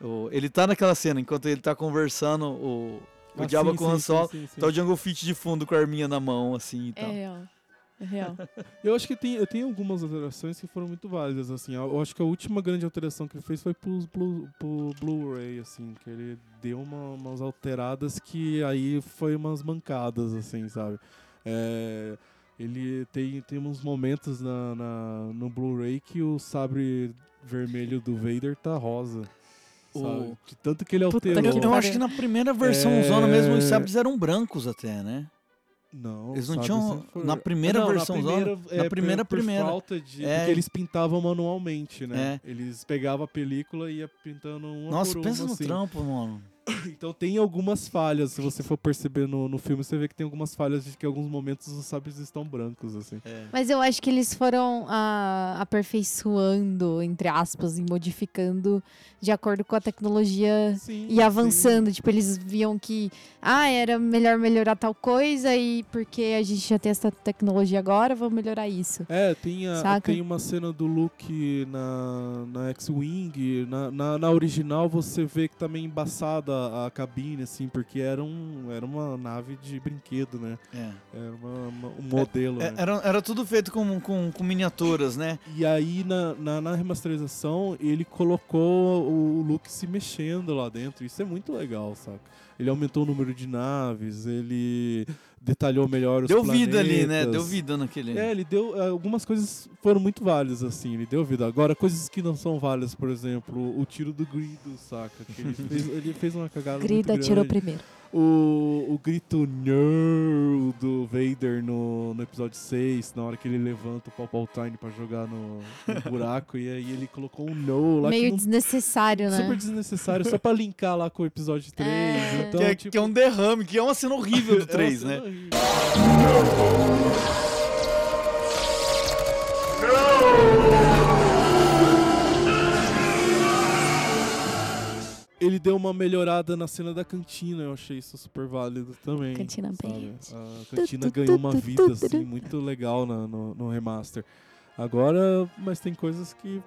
O- ele tá naquela cena, enquanto ele tá conversando, o, o Ah, Jabba sim, com o Han Solo, sim, sim. tá o Jungle Fett de fundo com a arminha na mão, assim e É tal. real. É real. Eu acho que tem, eu tenho algumas alterações que foram muito válidas, assim. Eu acho que a última grande alteração que ele fez foi pros Blu- pro Blu-ray, assim, que ele deu uma- umas alteradas que aí foi umas mancadas, assim, sabe? É, ele tem, tem uns momentos na, na- no Blu-ray que o sabre vermelho do Vader tá rosa. O- tanto que ele alterou. que Eu, acho que na primeira versão É. zona mesmo os sabres eram brancos até, né? Não, Eles não tinham- na primeira Não, versão na zona- primeira, na é, primeira, por, por primeira. falta de É. porque eles pintavam manualmente, né? É. Eles pegavam a película e ia pintando uma Nossa, por pensa uma, no assim. trampo, mano. Então tem algumas falhas, se você for perceber no, no filme, você vê que tem algumas falhas de que em alguns momentos os sabres estão brancos, assim. Mas eu acho que eles foram ah, aperfeiçoando, entre aspas, e modificando de acordo com a tecnologia Sim, e avançando. Tipo, eles viam que, ah, era melhor melhorar tal coisa e porque a gente já tem essa tecnologia agora, vamos melhorar isso. É, tem, a- Saca? tem uma cena do Luke na, na X-Wing. Na, na, na original você vê que tá meio embaçada a, a cabine, assim, porque era, um, era uma nave de brinquedo, né? É. Era uma- uma- um modelo, É, né? era, era tudo feito com, com, com miniaturas, né? E aí, na, na, na remasterização, ele colocou o Luke se mexendo lá dentro. Isso é muito legal, saca? Ele aumentou o número de naves, ele detalhou melhor os Deu vida ali, né? planetas. Deu vida naquele. É, ele deu. eh, Algumas coisas foram muito válidas, assim, ele deu vida. Agora, coisas que não são válidas, por exemplo, o tiro do grido, saca? Que ele, fez, ele fez uma cagada. Grida muito atirou primeiro. O, o grito no do Vader no, no episódio 6, na hora que ele levanta o Palpatine pra jogar no, no buraco, e aí ele colocou um no lá Meio não- desnecessário, né? super desnecessário, só pra linkar lá com o episódio 3. É. Então, que, é, tipo, que é um derrame, que é uma cena horrível do é uma 3, cena né? horrível. Ele deu uma melhorada na cena da cantina, eu achei isso super válido também. Cantina? Band. A cantina ganhou uma vida assim, muito legal na- no, no remaster. Agora, mas tem coisas que.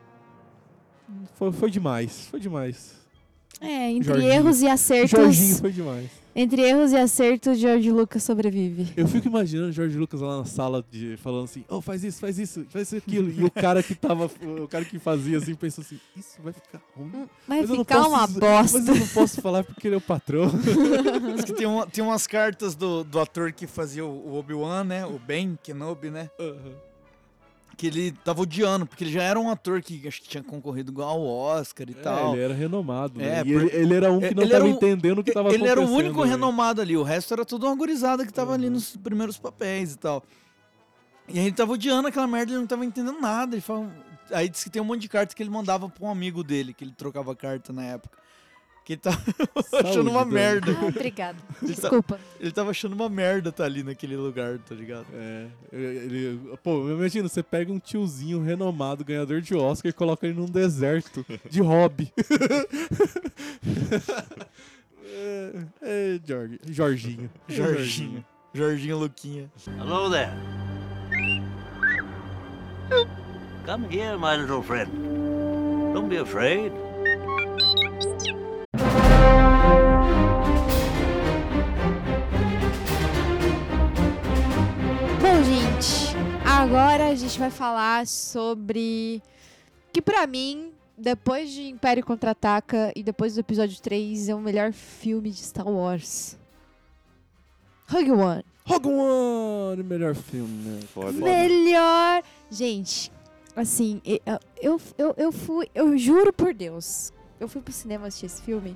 Foi, foi demais, foi demais. É, entre Jorginho. erros e acertos. Jorginho foi demais. Entre erros e acertos, George Lucas sobrevive. Eu fico imaginando o Jorge Lucas lá na sala de, falando assim, oh, faz isso, faz isso, faz aquilo. E o cara que tava. O cara que fazia assim pensou assim, isso vai ficar ruim. Vai Mas eu não ficar posso uma bosta. Mas eu não posso falar porque ele é o patrão. Tem, uma- tem umas cartas do, do ator que fazia o, Obi-Wan, né? O Ben Kenobi, né? Que ele tava odiando, porque ele já era um ator que acho que tinha concorrido ao Oscar e tal. É, ele era renomado, né? É, E por- ele, ele era um que não Ele tava um- entendendo o que tava Ele era o acontecendo. único né? renomado ali, o resto era tudo uma gurizada que tava Uhum. ali nos primeiros papéis e tal. E aí ele tava odiando aquela merda, ele não tava entendendo nada. Ele fala... Aí disse que tem um monte de cartas que ele mandava pra um amigo dele, que ele trocava carta na época. Que ele tava achando uma Dani. merda. Ah, obrigado. Ele tá- Desculpa. Ele tava achando uma merda tá ali naquele lugar, tá ligado? É, ele, pô, imagina, você pega um tiozinho renomado, ganhador de Oscar, e coloca ele num deserto de hobby. é, é, Jorge, Jorginho. Jorginho. Jorginho Luquinha. Hello there. Come here, my little friend. Don't be afraid. Agora a gente vai falar sobre que pra mim, depois de Império Contra-Ataca e depois do episódio 3, é o melhor filme de Star Wars. Rogue One. Rogue One, melhor filme, né? Foda. Melhor. Gente, assim, eu, eu, eu fui. Eu juro por Deus. Eu fui pro cinema assistir esse filme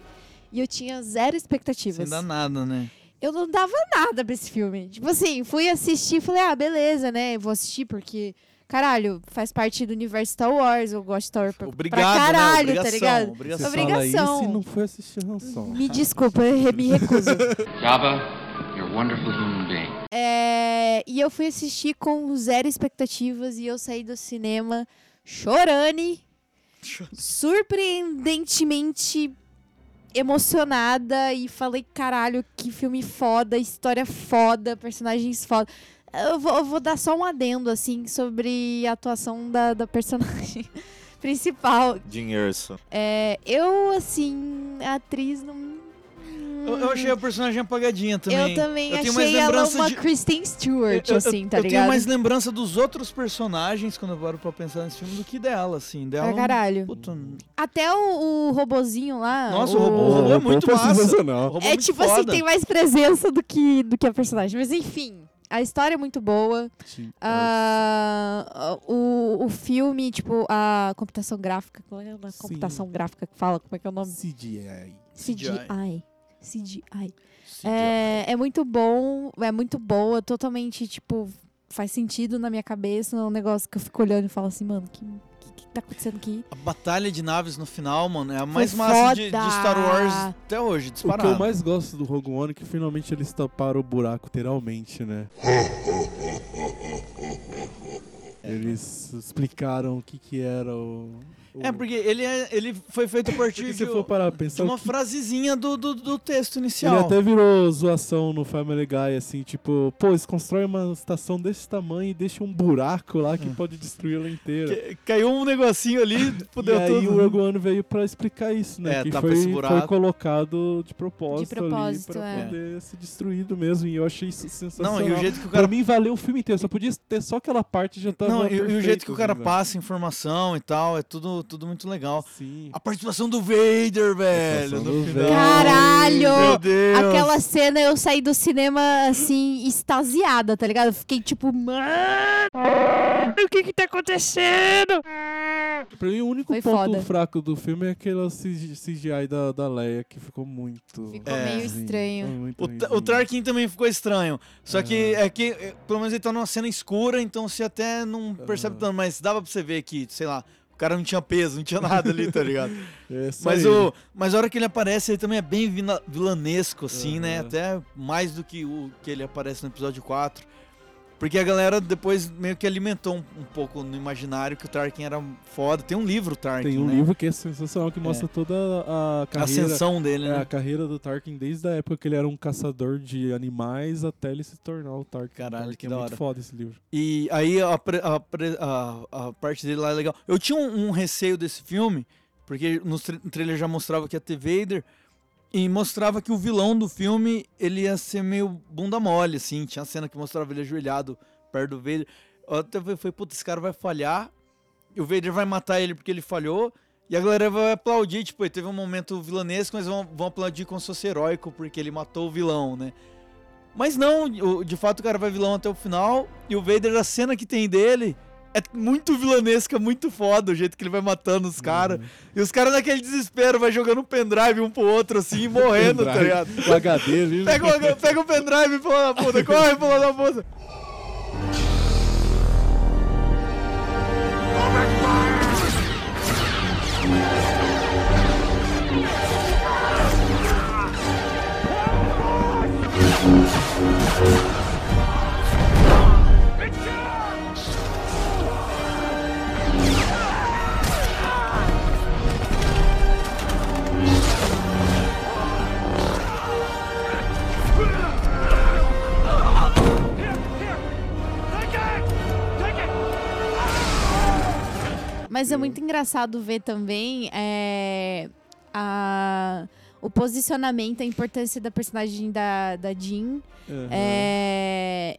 e eu tinha zero expectativas. Sem dar nada, né? Eu não dava nada pra esse filme. Tipo assim, fui assistir e falei, ah, beleza, né? Vou assistir porque. Caralho, faz parte do universo Star Wars, eu gosto de Star Wars pra, Obrigado, pra caralho, né? tá Obrigação, ligado? obrigação. Você fala Obrigação. isso e não foi assistir Han Solo. Me desculpa, eu me recuso. Jabba, you're a wonderful human being. É, e eu fui assistir com zero expectativas e eu saí do cinema chorando, surpreendentemente emocionada e falei, caralho, que filme foda, história foda, personagens foda. Eu vou, eu vou dar só um adendo, assim, sobre a atuação da, da personagem principal. Jim Erso. É, eu, assim, a atriz não... Eu, eu achei a personagem apagadinha também. Eu também Eu tenho mais achei ela lembrança uma de- Kristen Stewart, Eu- eu- assim, tá eu ligado? tenho mais lembrança dos outros personagens quando eu paro pra pensar nesse filme do que dela, assim. Dela, Pra caralho. Puta, Até o, o robozinho lá. Nossa, o robô, o robô é muito foi massa. É muito tipo assim, foda. tem mais presença do que, do que a personagem. Mas enfim, a história é muito boa. Ah, o, o filme, tipo, a computação gráfica. Qual é a computação gráfica que fala? Como é que é o nome? CGI. CGI. CGI. É, é muito bom, é muito boa, totalmente, tipo, faz sentido na minha cabeça. É um negócio que eu fico olhando e falo assim, mano, que, que, tá acontecendo aqui? A batalha de naves no final, mano, é a mais Foi massa de, de. Star Wars até hoje, O que disparado. eu mais gosto do Rogue One é que finalmente eles taparam o buraco literalmente, né? Eles explicaram o que que era o... É, porque ele, é, ele foi feito a partir de, se for parar pra de pensar, uma o que- frasezinha do, do, do texto ele inicial. até virou zoação no Family Guy, assim, tipo, pô, eles constroem uma estação desse tamanho e deixam um buraco lá que pode destruir ela inteira. Que- Caiu um negocinho ali, fudeu e aí tudo. o Rogue One veio pra explicar isso, né? É, que tapa foi, esse foi colocado de propósito, De propósito, ali pra é. poder ser destruído mesmo. E eu achei isso sensacional. Não, e o jeito que o Pra cara mim valeu o filme inteiro, só podia ter só aquela parte já tava Não, e, e o perfeito, jeito que o cara assim, velho. passa informação e tal, é tudo, tudo muito legal. Sim. A participação do Vader, velho, no do final. Caralho! Meu Deus! Aquela cena eu saí do cinema assim, extasiada, tá ligado? Eu Fiquei tipo, mano, o que que tá acontecendo? Pra mim, o único Foi ponto foda. fraco do filme é aquela CG CGI da, da Leia, que ficou muito. Ficou É. meio estranho. Muito O, o. Tarkin também ficou estranho. Só que É. que, é, pelo menos ele tá numa cena escura, então você até não percebe É. tanto, mas dava pra você ver que, sei lá, o cara não tinha peso, não tinha nada ali, tá ligado? É Mas, o, mas a hora que ele aparece, ele também é bem vilanesco, assim, né? Aham. Até mais do que o que ele aparece no episódio 4. Porque a galera depois meio que alimentou um, um pouco no imaginário que o Tarkin era foda. Tem um livro, Tarkin, Tem um né? livro que é sensacional, que mostra toda a A carreira. ascensão dele, é, né? a carreira do Tarkin desde a época que ele era um caçador de animais até ele se tornar o Tarkin. Caralho, Tarkin que é da muito hora. foda esse livro. E aí a, a a- a parte dele lá é legal. Eu tinha um, um receio desse filme, porque no, tra- no trailer já mostrava que ia ter Vader, e mostrava que o vilão do filme ele ia ser meio bunda mole, assim. Tinha cena que mostrava ele ajoelhado perto do Vader. Eu até falei, puta, esse cara vai falhar, e o Vader vai matar ele porque ele falhou. E a galera vai aplaudir, tipo, teve um momento vilanesco, mas vão, vão aplaudir como se fosse heróico, porque ele matou o vilão, né? Mas não, de fato o cara vai vilão até o final. E o Vader, a cena que tem dele é muito vilanesca, muito foda, o jeito que ele vai matando os caras. E os caras naquele desespero, vai jogando um pendrive um pro outro assim, e morrendo, tá ligado? O HD ali. Pega o, pega o pendrive, filho da puta, corre, filho da puta. Mas é muito engraçado ver também é, a, o posicionamento, a importância da personagem da, da Jean. Aham. É,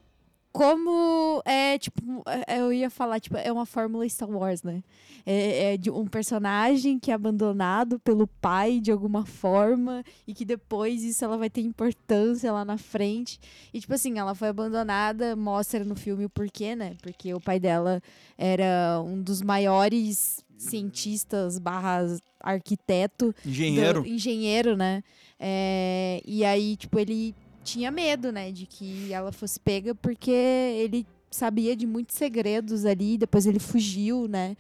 como é, tipo, é, eu ia falar, tipo, é uma fórmula Star Wars, né? É, é de um personagem que é abandonado pelo pai de alguma forma e que depois isso ela vai ter importância lá na frente. E, tipo assim, ela foi abandonada, mostra no filme o porquê, né? Porque o pai dela era um dos maiores cientistas barra arquiteto Engenheiro. do- engenheiro, né? É, e aí, tipo, ele tinha medo, né, de que ela fosse pega porque ele sabia de muitos segredos ali, depois ele fugiu, né?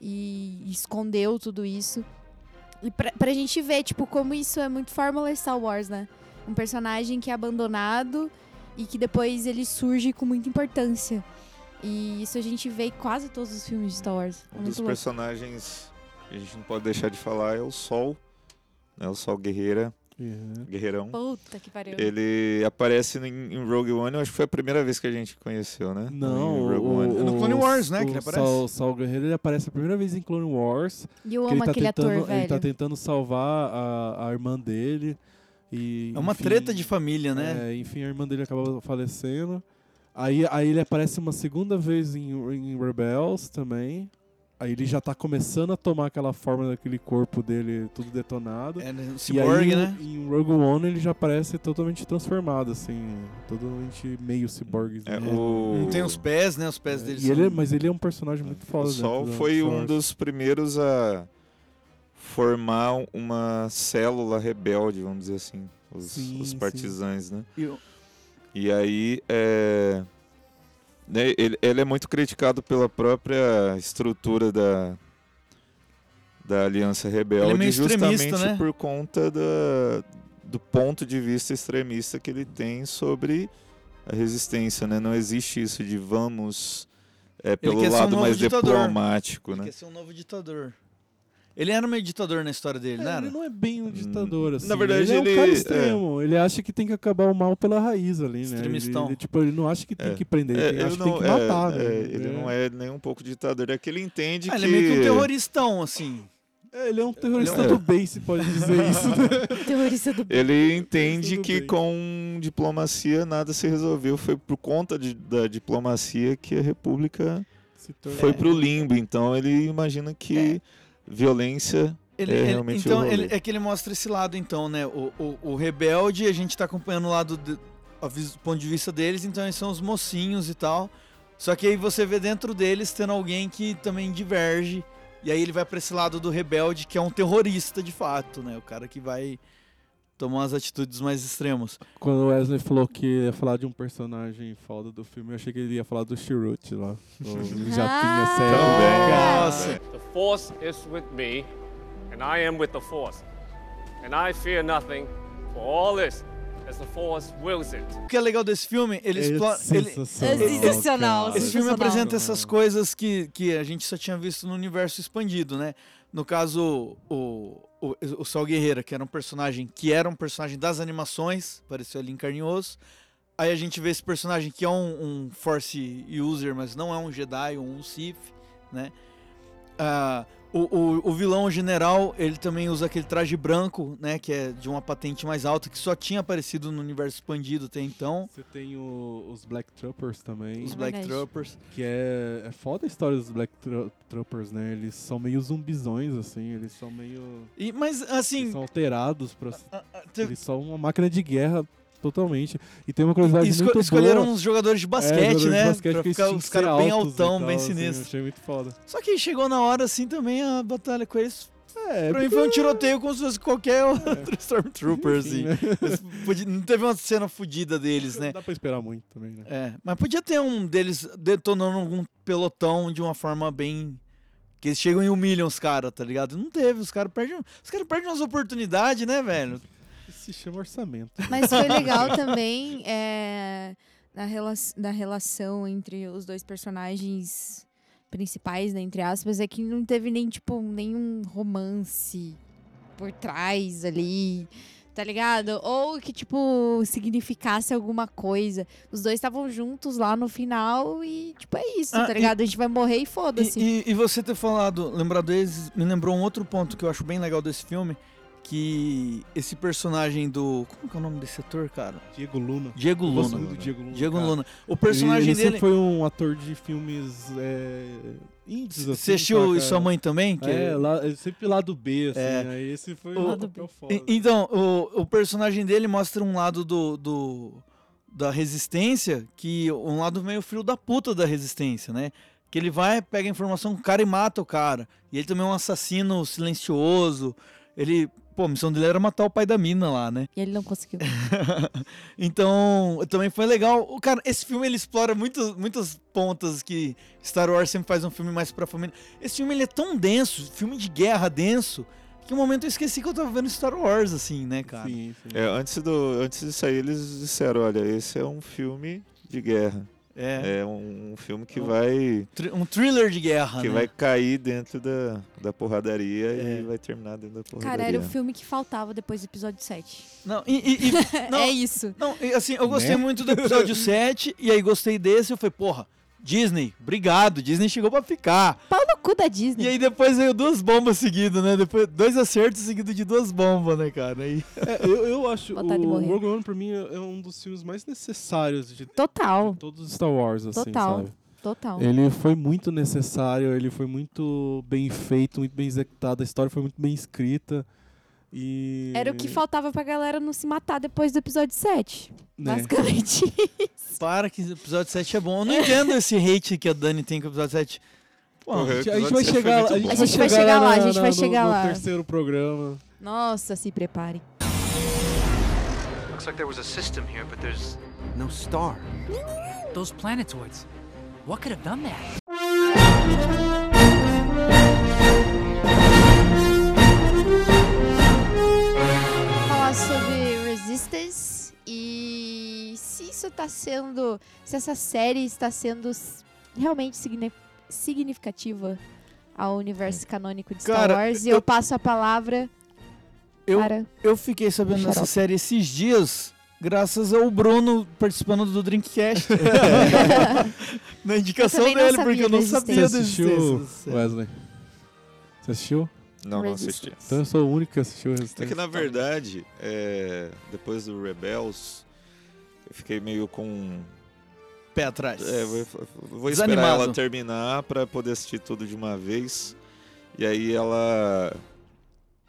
E escondeu tudo isso. E pra, pra gente ver, tipo, como isso é muito fórmula Star Wars, né? Um personagem que é abandonado e que depois ele surge com muita importância. E isso a gente vê em quase todos os filmes de Star Wars. É Um dos louco. personagens que a gente não pode deixar de falar é o Sol. Né? O Sol Guerreira. Uhum. Guerreirão. Puta que pariu. Ele aparece em, em Rogue One, eu acho que foi a primeira vez que a gente conheceu, né? Não, o, One. o, No Clone Wars, né, que o ele aparece. Saul, Saul Guerreiro ele aparece a primeira vez em Clone Wars. E eu que amo ele tá aquele tentando, ator, velho. Ele tá tentando salvar a, a irmã dele. E, É uma enfim, treta de família, né? É, enfim, a irmã dele acaba falecendo. Aí, aí ele aparece uma segunda vez em, em Rebels também. Aí ele já tá começando a tomar aquela forma daquele corpo dele tudo detonado. É, né, o e Cyborg, aí, né? em Rogue One ele já aparece totalmente transformado, assim, totalmente meio cyborg. É, né? o... Não tem os pés, né? Os pés dele E são... ele, é- mas ele é um personagem muito foda. O Sol foi um dos primeiros a formar uma célula rebelde, vamos dizer assim. Os, Sim, os sim. partisãs, né? E o- E aí, é, né, ele, ele é muito criticado pela própria estrutura da, da Aliança Rebelde, é justamente né? por conta da, do ponto de vista extremista que ele tem sobre a resistência, né? Não existe isso de vamos é, pelo um lado mais ditador. diplomático, Ele né? quer ser um novo ditador. Ele era meio ditador na história dele, né? Ele não é bem um ditador, assim. na verdade, ele é um ele- cara é. extremo. Ele acha que tem que acabar o mal pela raiz ali, né? Ele, Extremistão. ele, tipo, ele não acha que tem É. que prender, É, ele, acha que não, tem que matar, é, né? é, ele não é nem um pouco ditador, é que ele entende Ah, que... ele é meio que um terroristão, assim. É, ele é um terrorista Ele é- do bem, se pode dizer isso. né? Terrorista do bem. Ele entende que bem. com diplomacia nada se resolveu. Foi por conta de- da diplomacia que a República foi pro limbo. Então ele imagina que violência Ele, é ele- realmente então, o rolê. ele- é que ele mostra esse lado, então, né? O, o, o rebelde, a gente tá acompanhando o lado do ponto de vista deles, então eles são os mocinhos e tal. Só que aí você vê dentro deles tendo alguém que também diverge. E aí ele vai pra esse lado do rebelde, que é um terrorista de fato, né? O cara que vai tomar as atitudes mais extremas. Quando o Wesley falou que ia falar de um personagem foda do filme, eu achei que ele ia falar do Chirrut lá. O Japinha Ah. sério. Também. Nossa. The Force is with me, and I am with the Force. And I fear nothing, for all this, as the Force wills it. O que é legal desse filme, ele É explora. ele- sensacional, É. Esse filme apresenta essas coisas que, que a gente só tinha visto no universo expandido, né? No caso, o, o, o Sol Guerreira, que era um personagem que era um personagem das animações, apareceu ali em carne. Aí a gente vê esse personagem que é um, um Force User, mas não é um Jedi ou um Sith, né? Ah, o, o, o vilão general, ele também usa aquele traje branco, né? Que é de uma patente mais alta, que só tinha aparecido no universo expandido até então. Você tem o- os Black Troopers também. Os É Black verdade. Troopers. Que é, é foda a história dos Black Tro- Troopers, né? Eles são meio zumbizões, assim. Eles são meio. E, mas, assim, Eles são alterados pra. ah, teve- Eles são uma máquina de guerra totalmente. E tem uma curiosidade Esco- muito escolheram boa. uns jogadores de É, basquete, jogadores de né? basquete, pra ficar os caras bem e altão, tal, bem assim, eu sinistros. achei muito foda. Só que chegou na hora, assim, também a batalha com eles. É, Pra mim foi um tiroteio como se fosse qualquer outro Stormtrooper, enfim, assim. né? Não teve uma cena fodida deles, né? Não dá pra esperar muito também, né? É, mas podia ter um deles detonando algum pelotão de uma forma bem. Que eles chegam e humilham os caras, tá ligado? Não teve, os caras perdem. Os caras perdem umas oportunidades, né, velho? Se chama orçamento. Mas foi legal também é, na, rela na relação entre os dois personagens principais, né, entre aspas, é que não teve nem, tipo, nenhum romance por trás ali, tá ligado? Ou que, tipo, significasse alguma coisa. Os dois estavam juntos lá no final e, tipo, é isso, Ah, tá e- ligado? A gente vai morrer e foda-se. E, e- e você ter falado, lembrado deles, me lembrou um outro ponto que eu acho bem legal desse filme. Que esse personagem do. Como que é o nome desse ator, cara? Diego Luna. Diego Eu gosto Luna. muito do Diego Luna. Diego cara. Luna. O Ele- personagem ele dele. sempre foi um ator de filmes é, assim. Você assistiu e sua mãe também? Que É, lá, é sempre lá do B, assim. É. Aí esse foi O- Lado papel B. foda. Então, o, o personagem dele mostra um lado do, do- da resistência, que um lado meio filho da puta da resistência, né? Que ele vai, pega a informação com o cara e mata o cara. E ele também é um assassino silencioso. Ele, pô, a missão dele era matar o pai da mina lá, né? E ele não conseguiu. então, também foi legal. O cara, esse filme ele explora muitas, muitas pontas que Star Wars sempre faz um filme mais pra família. Esse filme ele é tão denso, filme de guerra denso, que um momento eu esqueci que eu tava vendo Star Wars assim, né, cara? Sim, sim. É, antes, do, antes de sair, eles disseram: olha, esse é um filme de guerra. É. É um, um filme que vai. Tri- um thriller de guerra, Que né? vai cair dentro da, da porradaria É. e vai terminar dentro da porradaria. Cara, era o filme que faltava depois do episódio 7. Não, e, e- e- não, É isso. não, e assim, eu gostei Né? muito do episódio 7, e aí gostei desse, eu falei, porra, Disney, obrigado, Disney chegou pra ficar. Pau no cu da Disney. E aí depois veio duas bombas seguidas, né? Depois, dois acertos seguidos de duas bombas, né, cara? Aí, É, eu, eu acho o Vontade de morrer. Rogue One, pra mim, é é um dos filmes mais necessários de Total, todos os Star Wars, assim, Total. sabe? total. Ele foi muito necessário, ele foi muito bem feito, muito bem executado, a história foi muito bem escrita. E... Era o que faltava pra galera não se matar depois do episódio 7. né? Basicamente isso. para que o episódio 7 é bom. Eu não entendo esse hate que a Dani tem com o episódio 7. Pô, Porra, A o gente, a gente vai chegar, muito a gente. A vai gente vai chegar lá, a gente vai no- chegar no lá. terceiro programa. Nossa, se preparem. Looks like there was a system here, but there's No star. Those planetoids. What could have done that? Isso tá sendo. Se essa série está sendo realmente signi- significativa ao universo canônico de Cara, Star Wars. E eu passo a palavra Eu, para... eu fiquei sabendo dessa série esses dias, graças ao Bruno participando do Drinkcast. Na indicação Eu dele, porque eu não sabia Você da existência. Wesley? Você assistiu? Não, não assisti. Então eu sou o único que assistiu É Resistência. que na verdade, é, depois do Rebels, eu fiquei meio com. Pé atrás. É, vou, vou esperar Desanimado. ela terminar pra poder assistir tudo de uma vez. E aí ela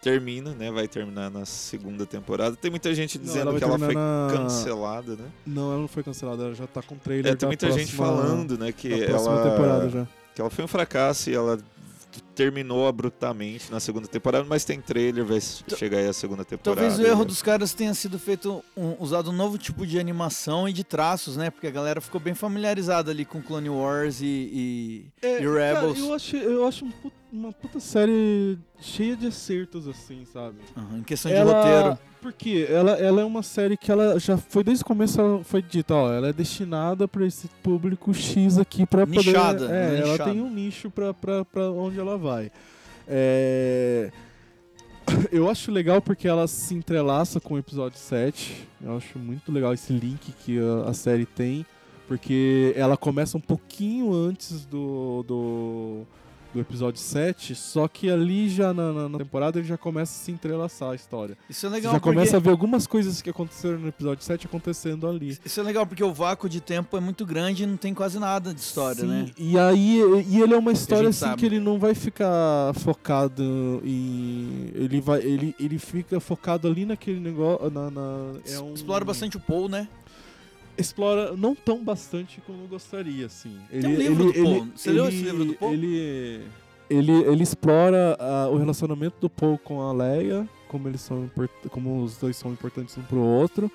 termina, né? Vai terminar na segunda temporada. Tem muita gente Não, dizendo ela que ela foi na- cancelada, né? Não, ela não foi cancelada, ela já tá com trailer É, tem muita gente próxima- falando, né, que ela temporada já. que ela foi um fracasso e ela terminou abruptamente na segunda temporada, mas tem trailer, vai chegar aí a segunda temporada. Talvez o erro né? dos caras tenha sido feito um, usado um novo tipo de animação e de traços, né? Porque a galera ficou bem familiarizada ali com Clone Wars e, e, É, e cara, Rebels. eu acho, eu acho um pu- uma puta série cheia de acertos, assim, sabe? Aham, em questão de roteiro. Porque ela, ela é uma série que ela já foi desde o começo, ela foi dita, ó, ela é destinada pra esse público X aqui pra poder. Nichada, É, ela ela tem um nicho pra, pra, pra onde ela vai. É, Eu acho legal porque ela se entrelaça com o episódio 7. Eu acho muito legal esse link que a, a série tem. Porque ela começa um pouquinho antes do, do, do episódio 7, só que ali já na, na- na temporada ele já começa a se entrelaçar a história. Isso é Você legal já porque... começa a ver algumas coisas que aconteceram no episódio 7 acontecendo ali. Isso é legal porque o vácuo de tempo é muito grande e não tem quase nada de história, Sim, né? E aí, e ele é uma história assim sabe. que ele não vai ficar focado em. Ele vai. Ele, ele fica focado ali naquele negócio. Na, na- é um- Explora bastante o Paul, né? Explora não tão bastante como eu gostaria, assim. Ele, um livro ele, do Paul. ele- Você leu esse livro do Paul? Ele, ele, ele explora ah, o relacionamento do Paul com a Leia, como eles são como os dois são importantes um pro outro.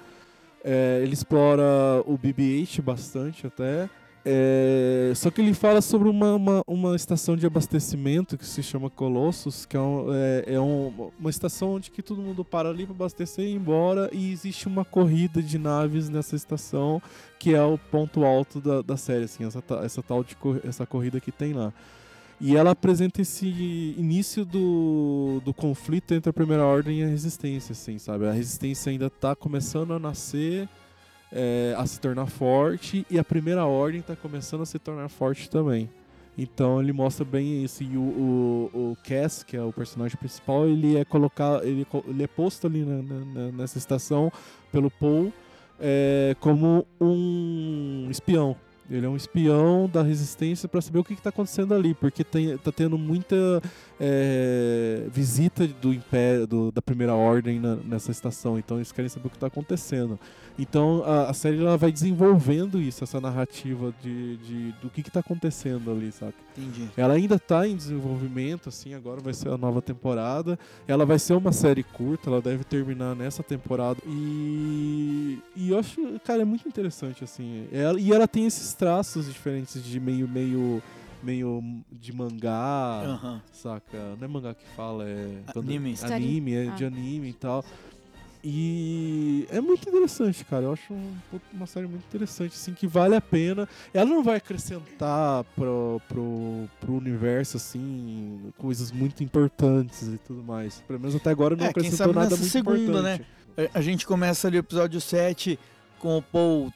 É, ele explora o BB-8 bastante até. É, só que ele fala sobre uma, uma, uma estação de abastecimento que se chama Colossus, que é, um- é, é um- uma estação onde que todo mundo para ali para abastecer e ir embora, e existe uma corrida de naves nessa estação, que é o ponto alto da, da série, assim, essa, essa tal de essa corrida que tem lá. E ela apresenta esse início do, do conflito entre a Primeira Ordem e a Resistência, assim, sabe? A Resistência ainda tá começando a nascer, é, a se tornar forte, e a Primeira Ordem tá começando a se tornar forte também. Então ele mostra bem isso. E o, o, o Cass, que é o personagem principal, ele é colocado. Ele, é ele é posto ali na- na- nessa estação pelo Paul é, como um espião. Ele é um espião da resistência para saber o que está acontecendo ali, porque tem, tá tendo muita é, visita do império, do- da primeira ordem na- nessa estação. Então eles querem saber o que está acontecendo. Então a, a série ela vai desenvolvendo isso, essa narrativa de, de- do que está acontecendo ali, saca? Entendi. Ela ainda está em desenvolvimento, assim, agora vai ser a nova temporada. Ela vai ser uma série curta, ela deve terminar nessa temporada. E, e eu acho, cara, é muito interessante, assim. Ela- e ela tem esses traços diferentes de meio, meio, meio de mangá, Aham. saca? Não é mangá que fala, é... Anime. Anime, é Ah. de anime e tal. E é muito interessante, cara. Eu acho um- uma série muito interessante, assim, que vale a pena. Ela não vai acrescentar pro, pro, pro universo, assim, coisas muito importantes e tudo mais. Pelo menos até agora não É, acrescentou nada muito segunda, né? importante. A- A gente começa ali o episódio 7 com o Paul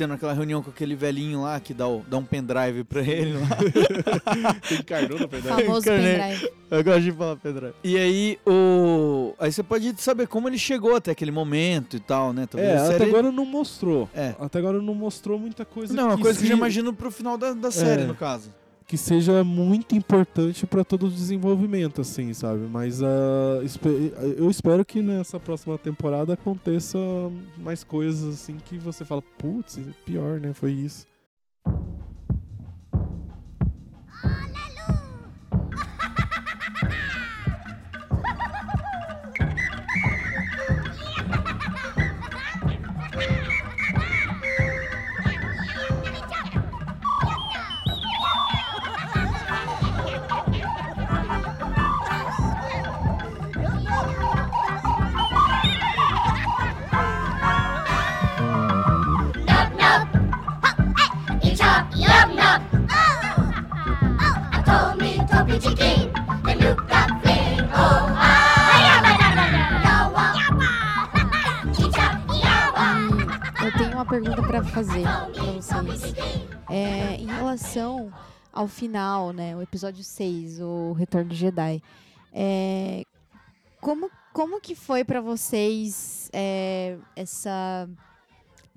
tendo aquela reunião com aquele velhinho lá que dá, o- dá um pendrive pra ele lá. Encarnou no pendrive. Famoso Encarnei. pendrive. Eu gosto de falar pendrive. E aí, o... aí você pode saber como ele chegou até aquele momento e tal, né? Talvez É, a até série- agora não mostrou. É. Até agora não mostrou muita coisa Não, uma coisa que eu já imagino pro final da, da série, É. no caso. Que seja muito importante para todo o desenvolvimento, assim, sabe? Mas espe- eu espero que nessa próxima temporada aconteça mais coisas assim que você fala, putz, pior, né? Foi isso. Fazer pra vocês. É, em relação ao final, né? O episódio 6, o Retorno do Jedi. É, como, como que foi pra vocês é, essa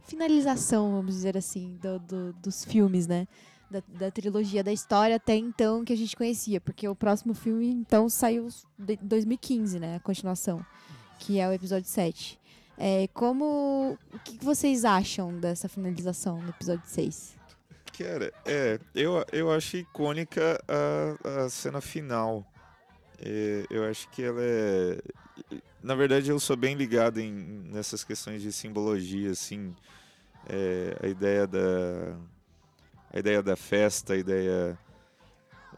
finalização, vamos dizer assim, do, do- dos filmes, né? Da, da trilogia da história até então que a gente conhecia, porque o próximo filme então saiu em 2015, né? A continuação, que é o episódio 7. É, como. O que vocês acham dessa finalização do episódio 6? Cara, é, eu, eu acho icônica a, a cena final. É, eu acho que ela é. Na verdade, eu sou bem ligado em, nessas questões de simbologia, assim. É, a ideia da. A ideia da festa, a ideia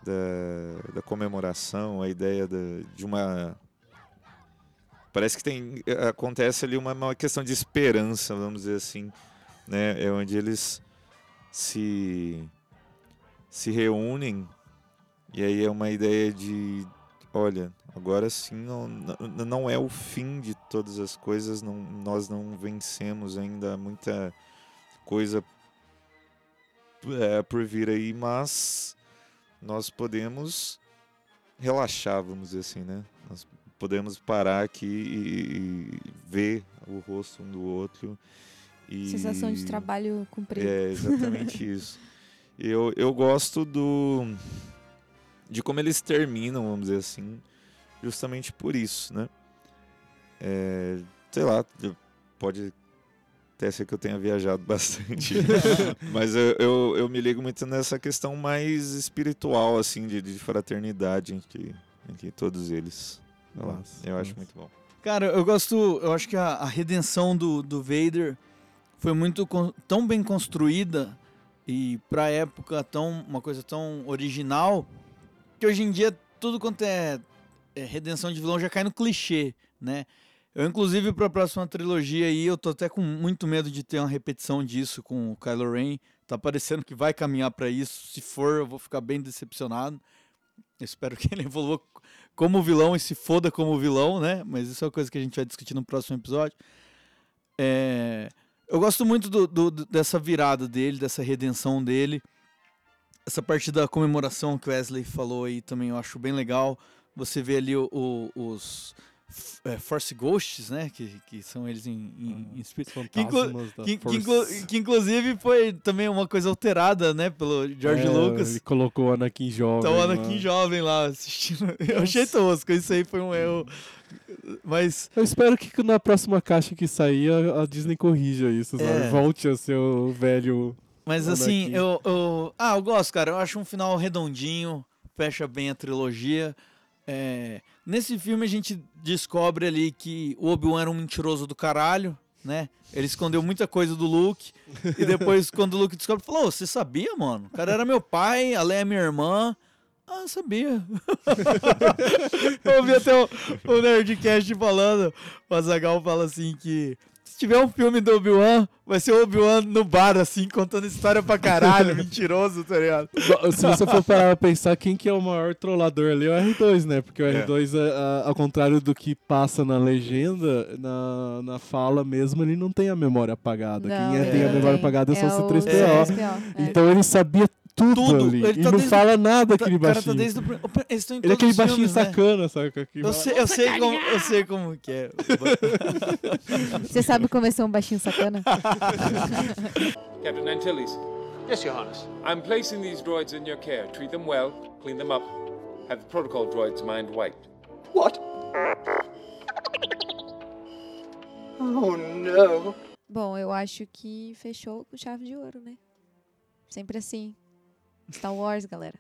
da, da comemoração, a ideia da, de uma. Parece que tem. Acontece ali uma, uma questão de esperança, vamos dizer assim. Né? É onde eles se se reúnem e aí é uma ideia de olha agora sim não, não- é o fim de todas as coisas não, nós não vencemos ainda muita coisa é, por vir aí mas nós podemos relaxar vamos dizer assim né nós podemos parar aqui e, e ver o rosto um do outro e Sensação de trabalho cumprido. é exatamente isso. Eu, eu gosto do de como eles terminam, vamos dizer assim, justamente por isso, né? É, sei lá, pode até ser que eu tenha viajado bastante, mas eu, eu, eu me ligo muito nessa questão mais espiritual, assim, de, de fraternidade entre, entre todos eles. Lá, Massa, eu acho massa. muito bom. Cara, eu gosto. Eu acho que a, a redenção do, do Vader foi muito tão bem construída e pra época tão uma coisa tão original que hoje em dia tudo quanto é, é redenção de vilão já cai no clichê, né? Eu inclusive pra próxima trilogia aí eu tô até com muito medo de ter uma repetição disso com o Kylo Ren. Tá parecendo que vai caminhar pra isso. Se for, eu vou ficar bem decepcionado. Eu espero que ele evolua como vilão e se foda como vilão, né? Mas isso é uma coisa que a gente vai discutir no próximo episódio. É, Eu gosto muito do- do- dessa virada dele, dessa redenção dele. Essa parte da comemoração que o Wesley falou aí também eu acho bem legal. Você vê ali o- o- os é, Force Ghosts, né? Que, que são eles em, em, em espírito. Que, inclu- que- que inclu- que inclusive foi também uma coisa alterada, né? Pelo George É, Lucas. Ele colocou o Anakin jovem. Então, o lá. Anakin jovem lá assistindo. Eu achei tosco, isso aí foi um erro. Mas. Eu espero que na próxima caixa que sair a, Disney corrija isso? É. Volte a ser o velho. Mas Anakin. assim, eu, eu. Ah, eu gosto, cara. Eu acho um final redondinho, fecha bem a trilogia. É, Nesse filme a gente descobre ali que o Obi-Wan era um mentiroso do caralho, né? Ele escondeu muita coisa do Luke. E depois, quando o Luke descobre, falou: "Ô, Você sabia, mano? O cara era meu pai, a Leia é minha irmã. Ah, sabia. eu ouvi até o, o Nerdcast falando. O Azagal fala assim que. Se tiver um filme do Obi-Wan, vai ser o Obi-Wan no bar, assim, contando história pra caralho, mentiroso, tá ligado? Se você for parar pra pensar, quem que é o maior trollador ali é o R2, né? Porque o É. R2, é, a- ao contrário do que passa na legenda, na, na fala mesmo, ele não tem a memória apagada. Não, quem é, tem a não memória tem. apagada é só É o o C3PO. C3PO, é. Então ele sabia tudo, Tudo. ali. Ele e tá não desde- fala nada tá- aquele cara baixinho. tá desde Eles estão em Ele é aquele baixinho filmes, né? sacana, saca? Que Eu sei, eu, sei como, eu sei como que é. Você sabe como é ser um baixinho sacana? Captain Antilles. Yes, Your Highness. I'm placing these droids in your care. Treat them well, clean them up. Have the protocol droids mind wiped. What? Oh, no. Bom, eu acho que fechou com chave de ouro, né? Sempre assim. Star Wars, galera.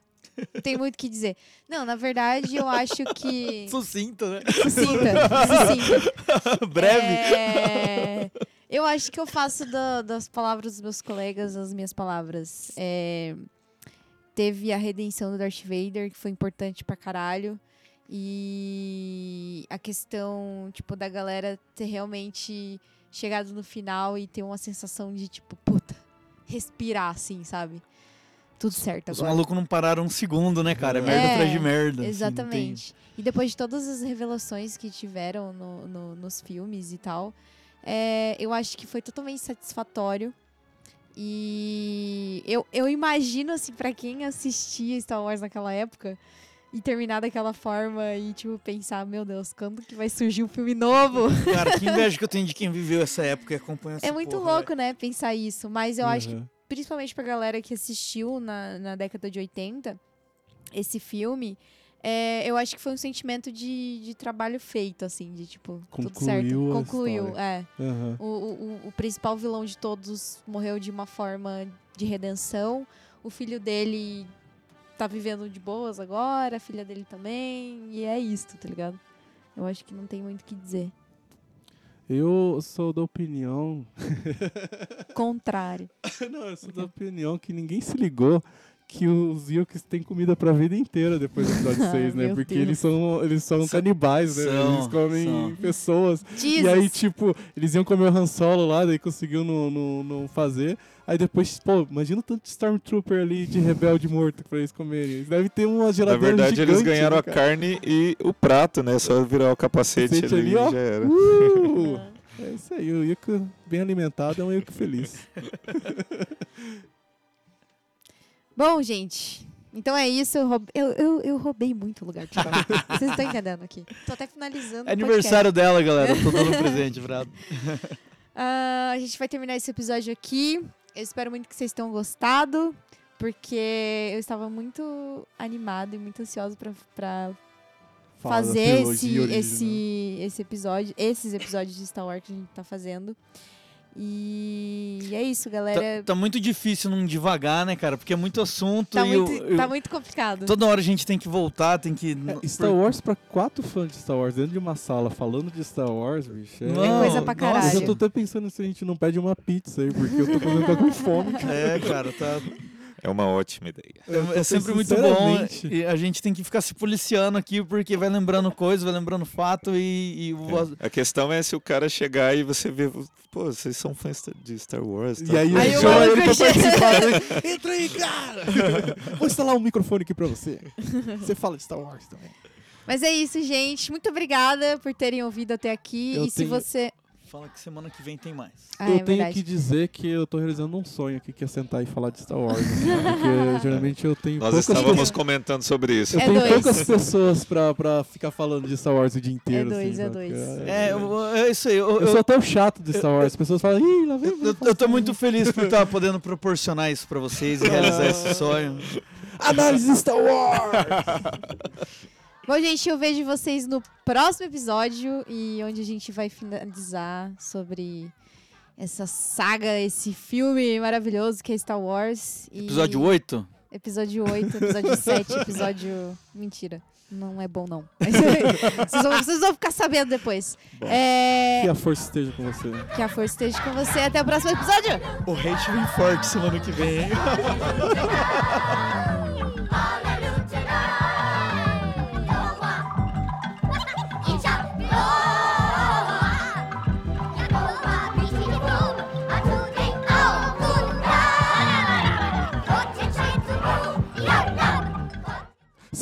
Tem muito o que dizer. Não, na verdade, eu acho que. Sucinta, né? Sucinta. sucinta. Breve. É, Eu acho que eu faço da- das palavras dos meus colegas as minhas palavras. É, Teve a redenção do Darth Vader, que foi importante pra caralho. E a questão, tipo, da galera ter realmente chegado no final e ter uma sensação de, tipo, puta, respirar, assim, sabe? Tudo certo Os agora. malucos não pararam um segundo, né, cara? É merda atrás de merda. assim, Exatamente. e depois de todas as revelações que tiveram no- no- nos filmes e tal, é, eu acho que foi totalmente satisfatório. E eu, eu imagino, assim, pra quem assistia Star Wars naquela época e terminar daquela forma e, tipo, pensar, meu Deus, quando que vai surgir um filme novo? Cara, que inveja que eu tenho de quem viveu essa época e acompanhou essa É muito porra, louco, né, pensar isso. Mas eu acho que, Uhum. Principalmente pra galera que assistiu na, na década de 80, esse filme, é, eu acho que foi um sentimento de, de trabalho feito, assim, de tipo, tudo certo. Concluiu Concluiu, história. é. Aham. O, o, o principal vilão de todos morreu de uma forma de redenção. O filho dele tá vivendo de boas agora, a filha dele também. E é isso, tá ligado? Eu acho que não tem muito o que dizer. Eu sou da opinião. Contrário. Não, eu sou da opinião que ninguém se ligou que os Yokes têm comida pra vida inteira depois do episódio 6, né? Meu Porque Deus. eles são, eles são São- canibais, né? são, eles comem são. pessoas. E Jesus. aí, tipo, eles iam comer o Han Solo lá, daí conseguiu não, não, não fazer. Aí depois, pô, imagina o tanto de Stormtrooper ali de rebelde morto pra eles comerem. Eles devem ter uma Na geladeira verdade, eles gigante, ganharam né, a carne e o prato, né? Só virar o capacete, Capacete ali, ali, e já era. Uh! É isso aí, o Yuka bem alimentado é um Yuka feliz. Bom, gente. Então é isso. Eu, roub- eu, eu, eu roubei muito o lugar de fala. Vocês estão entendendo aqui. Tô até finalizando. É aniversário dela, galera. Tô dando um presente pra ela. Ah, a gente vai terminar esse episódio aqui. Eu espero muito que vocês tenham gostado, porque eu estava muito animada e muito ansiosa da fazer esse, esse, esse episódio, esses episódios de Star Wars que a gente tá fazendo. E é isso, galera. Tá, tá muito difícil não devagar, né, cara? Porque é muito assunto Tá, e eu- muito, eu- tá muito complicado. toda hora a gente tem que voltar, tem que. É, Star Wars pra quatro fãs de Star Wars dentro de uma sala falando de Star Wars, bicho. Não, É coisa pra nossa, caralho. Eu já tô até pensando se a gente não pede uma pizza aí, porque eu tô fazendo ficar com fome, cara. É, cara, tá. É uma ótima ideia. Eu É, é sempre muito bom. E a gente tem que ficar se policiando aqui, porque vai lembrando coisa, vai lembrando fato e. e o- A questão é se o cara chegar e você ver, pô, vocês são fãs de Star Wars. E tá? aí, Aí ele o chama ele pra participar. né? Entra aí, cara! Vou instalar um microfone aqui pra você. Você fala de Star Wars também. Mas é isso, gente. Muito obrigada por terem ouvido até aqui. Eu e se tenho- você. Fala que semana que vem tem mais. Ah, eu é tenho verdade. que dizer que eu tô realizando um sonho aqui, que é sentar e falar de Star Wars. assim, porque geralmente eu tenho Nós poucas estávamos pessoas- comentando sobre isso. Eu É tenho dois. poucas pessoas pra, pra ficar falando de Star Wars o dia inteiro. dois, assim, é dois. É, eu- é isso aí. Eu, Eu, eu- sou até o chato de Star Wars. As pessoas falam, ih, lá vem. eu- eu- eu tô muito feliz por estar podendo proporcionar isso pra vocês e realizar esse sonho. Análise de Star Wars! Bom, gente, eu vejo vocês no próximo episódio e onde a gente vai finalizar sobre essa saga, esse filme maravilhoso que é Star Wars. E... Episódio 8? Episódio 8, episódio 7, episódio. Mentira. Não é bom, não. Vocês, vão, vocês vão ficar sabendo depois. É, Que a força esteja com você. Que a força esteja com você. Até o próximo episódio! O hate vem forte semana que vem, hein?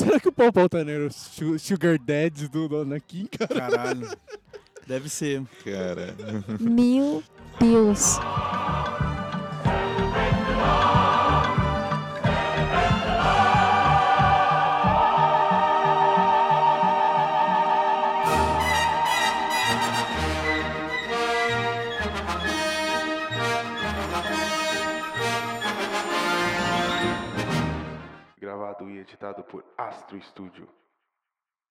Será que o Paul Paul era o su- Sugar Daddy do, do Anakin, cara? Caralho. Deve ser. Cara. Meu Deus. E editado por Astro Studio.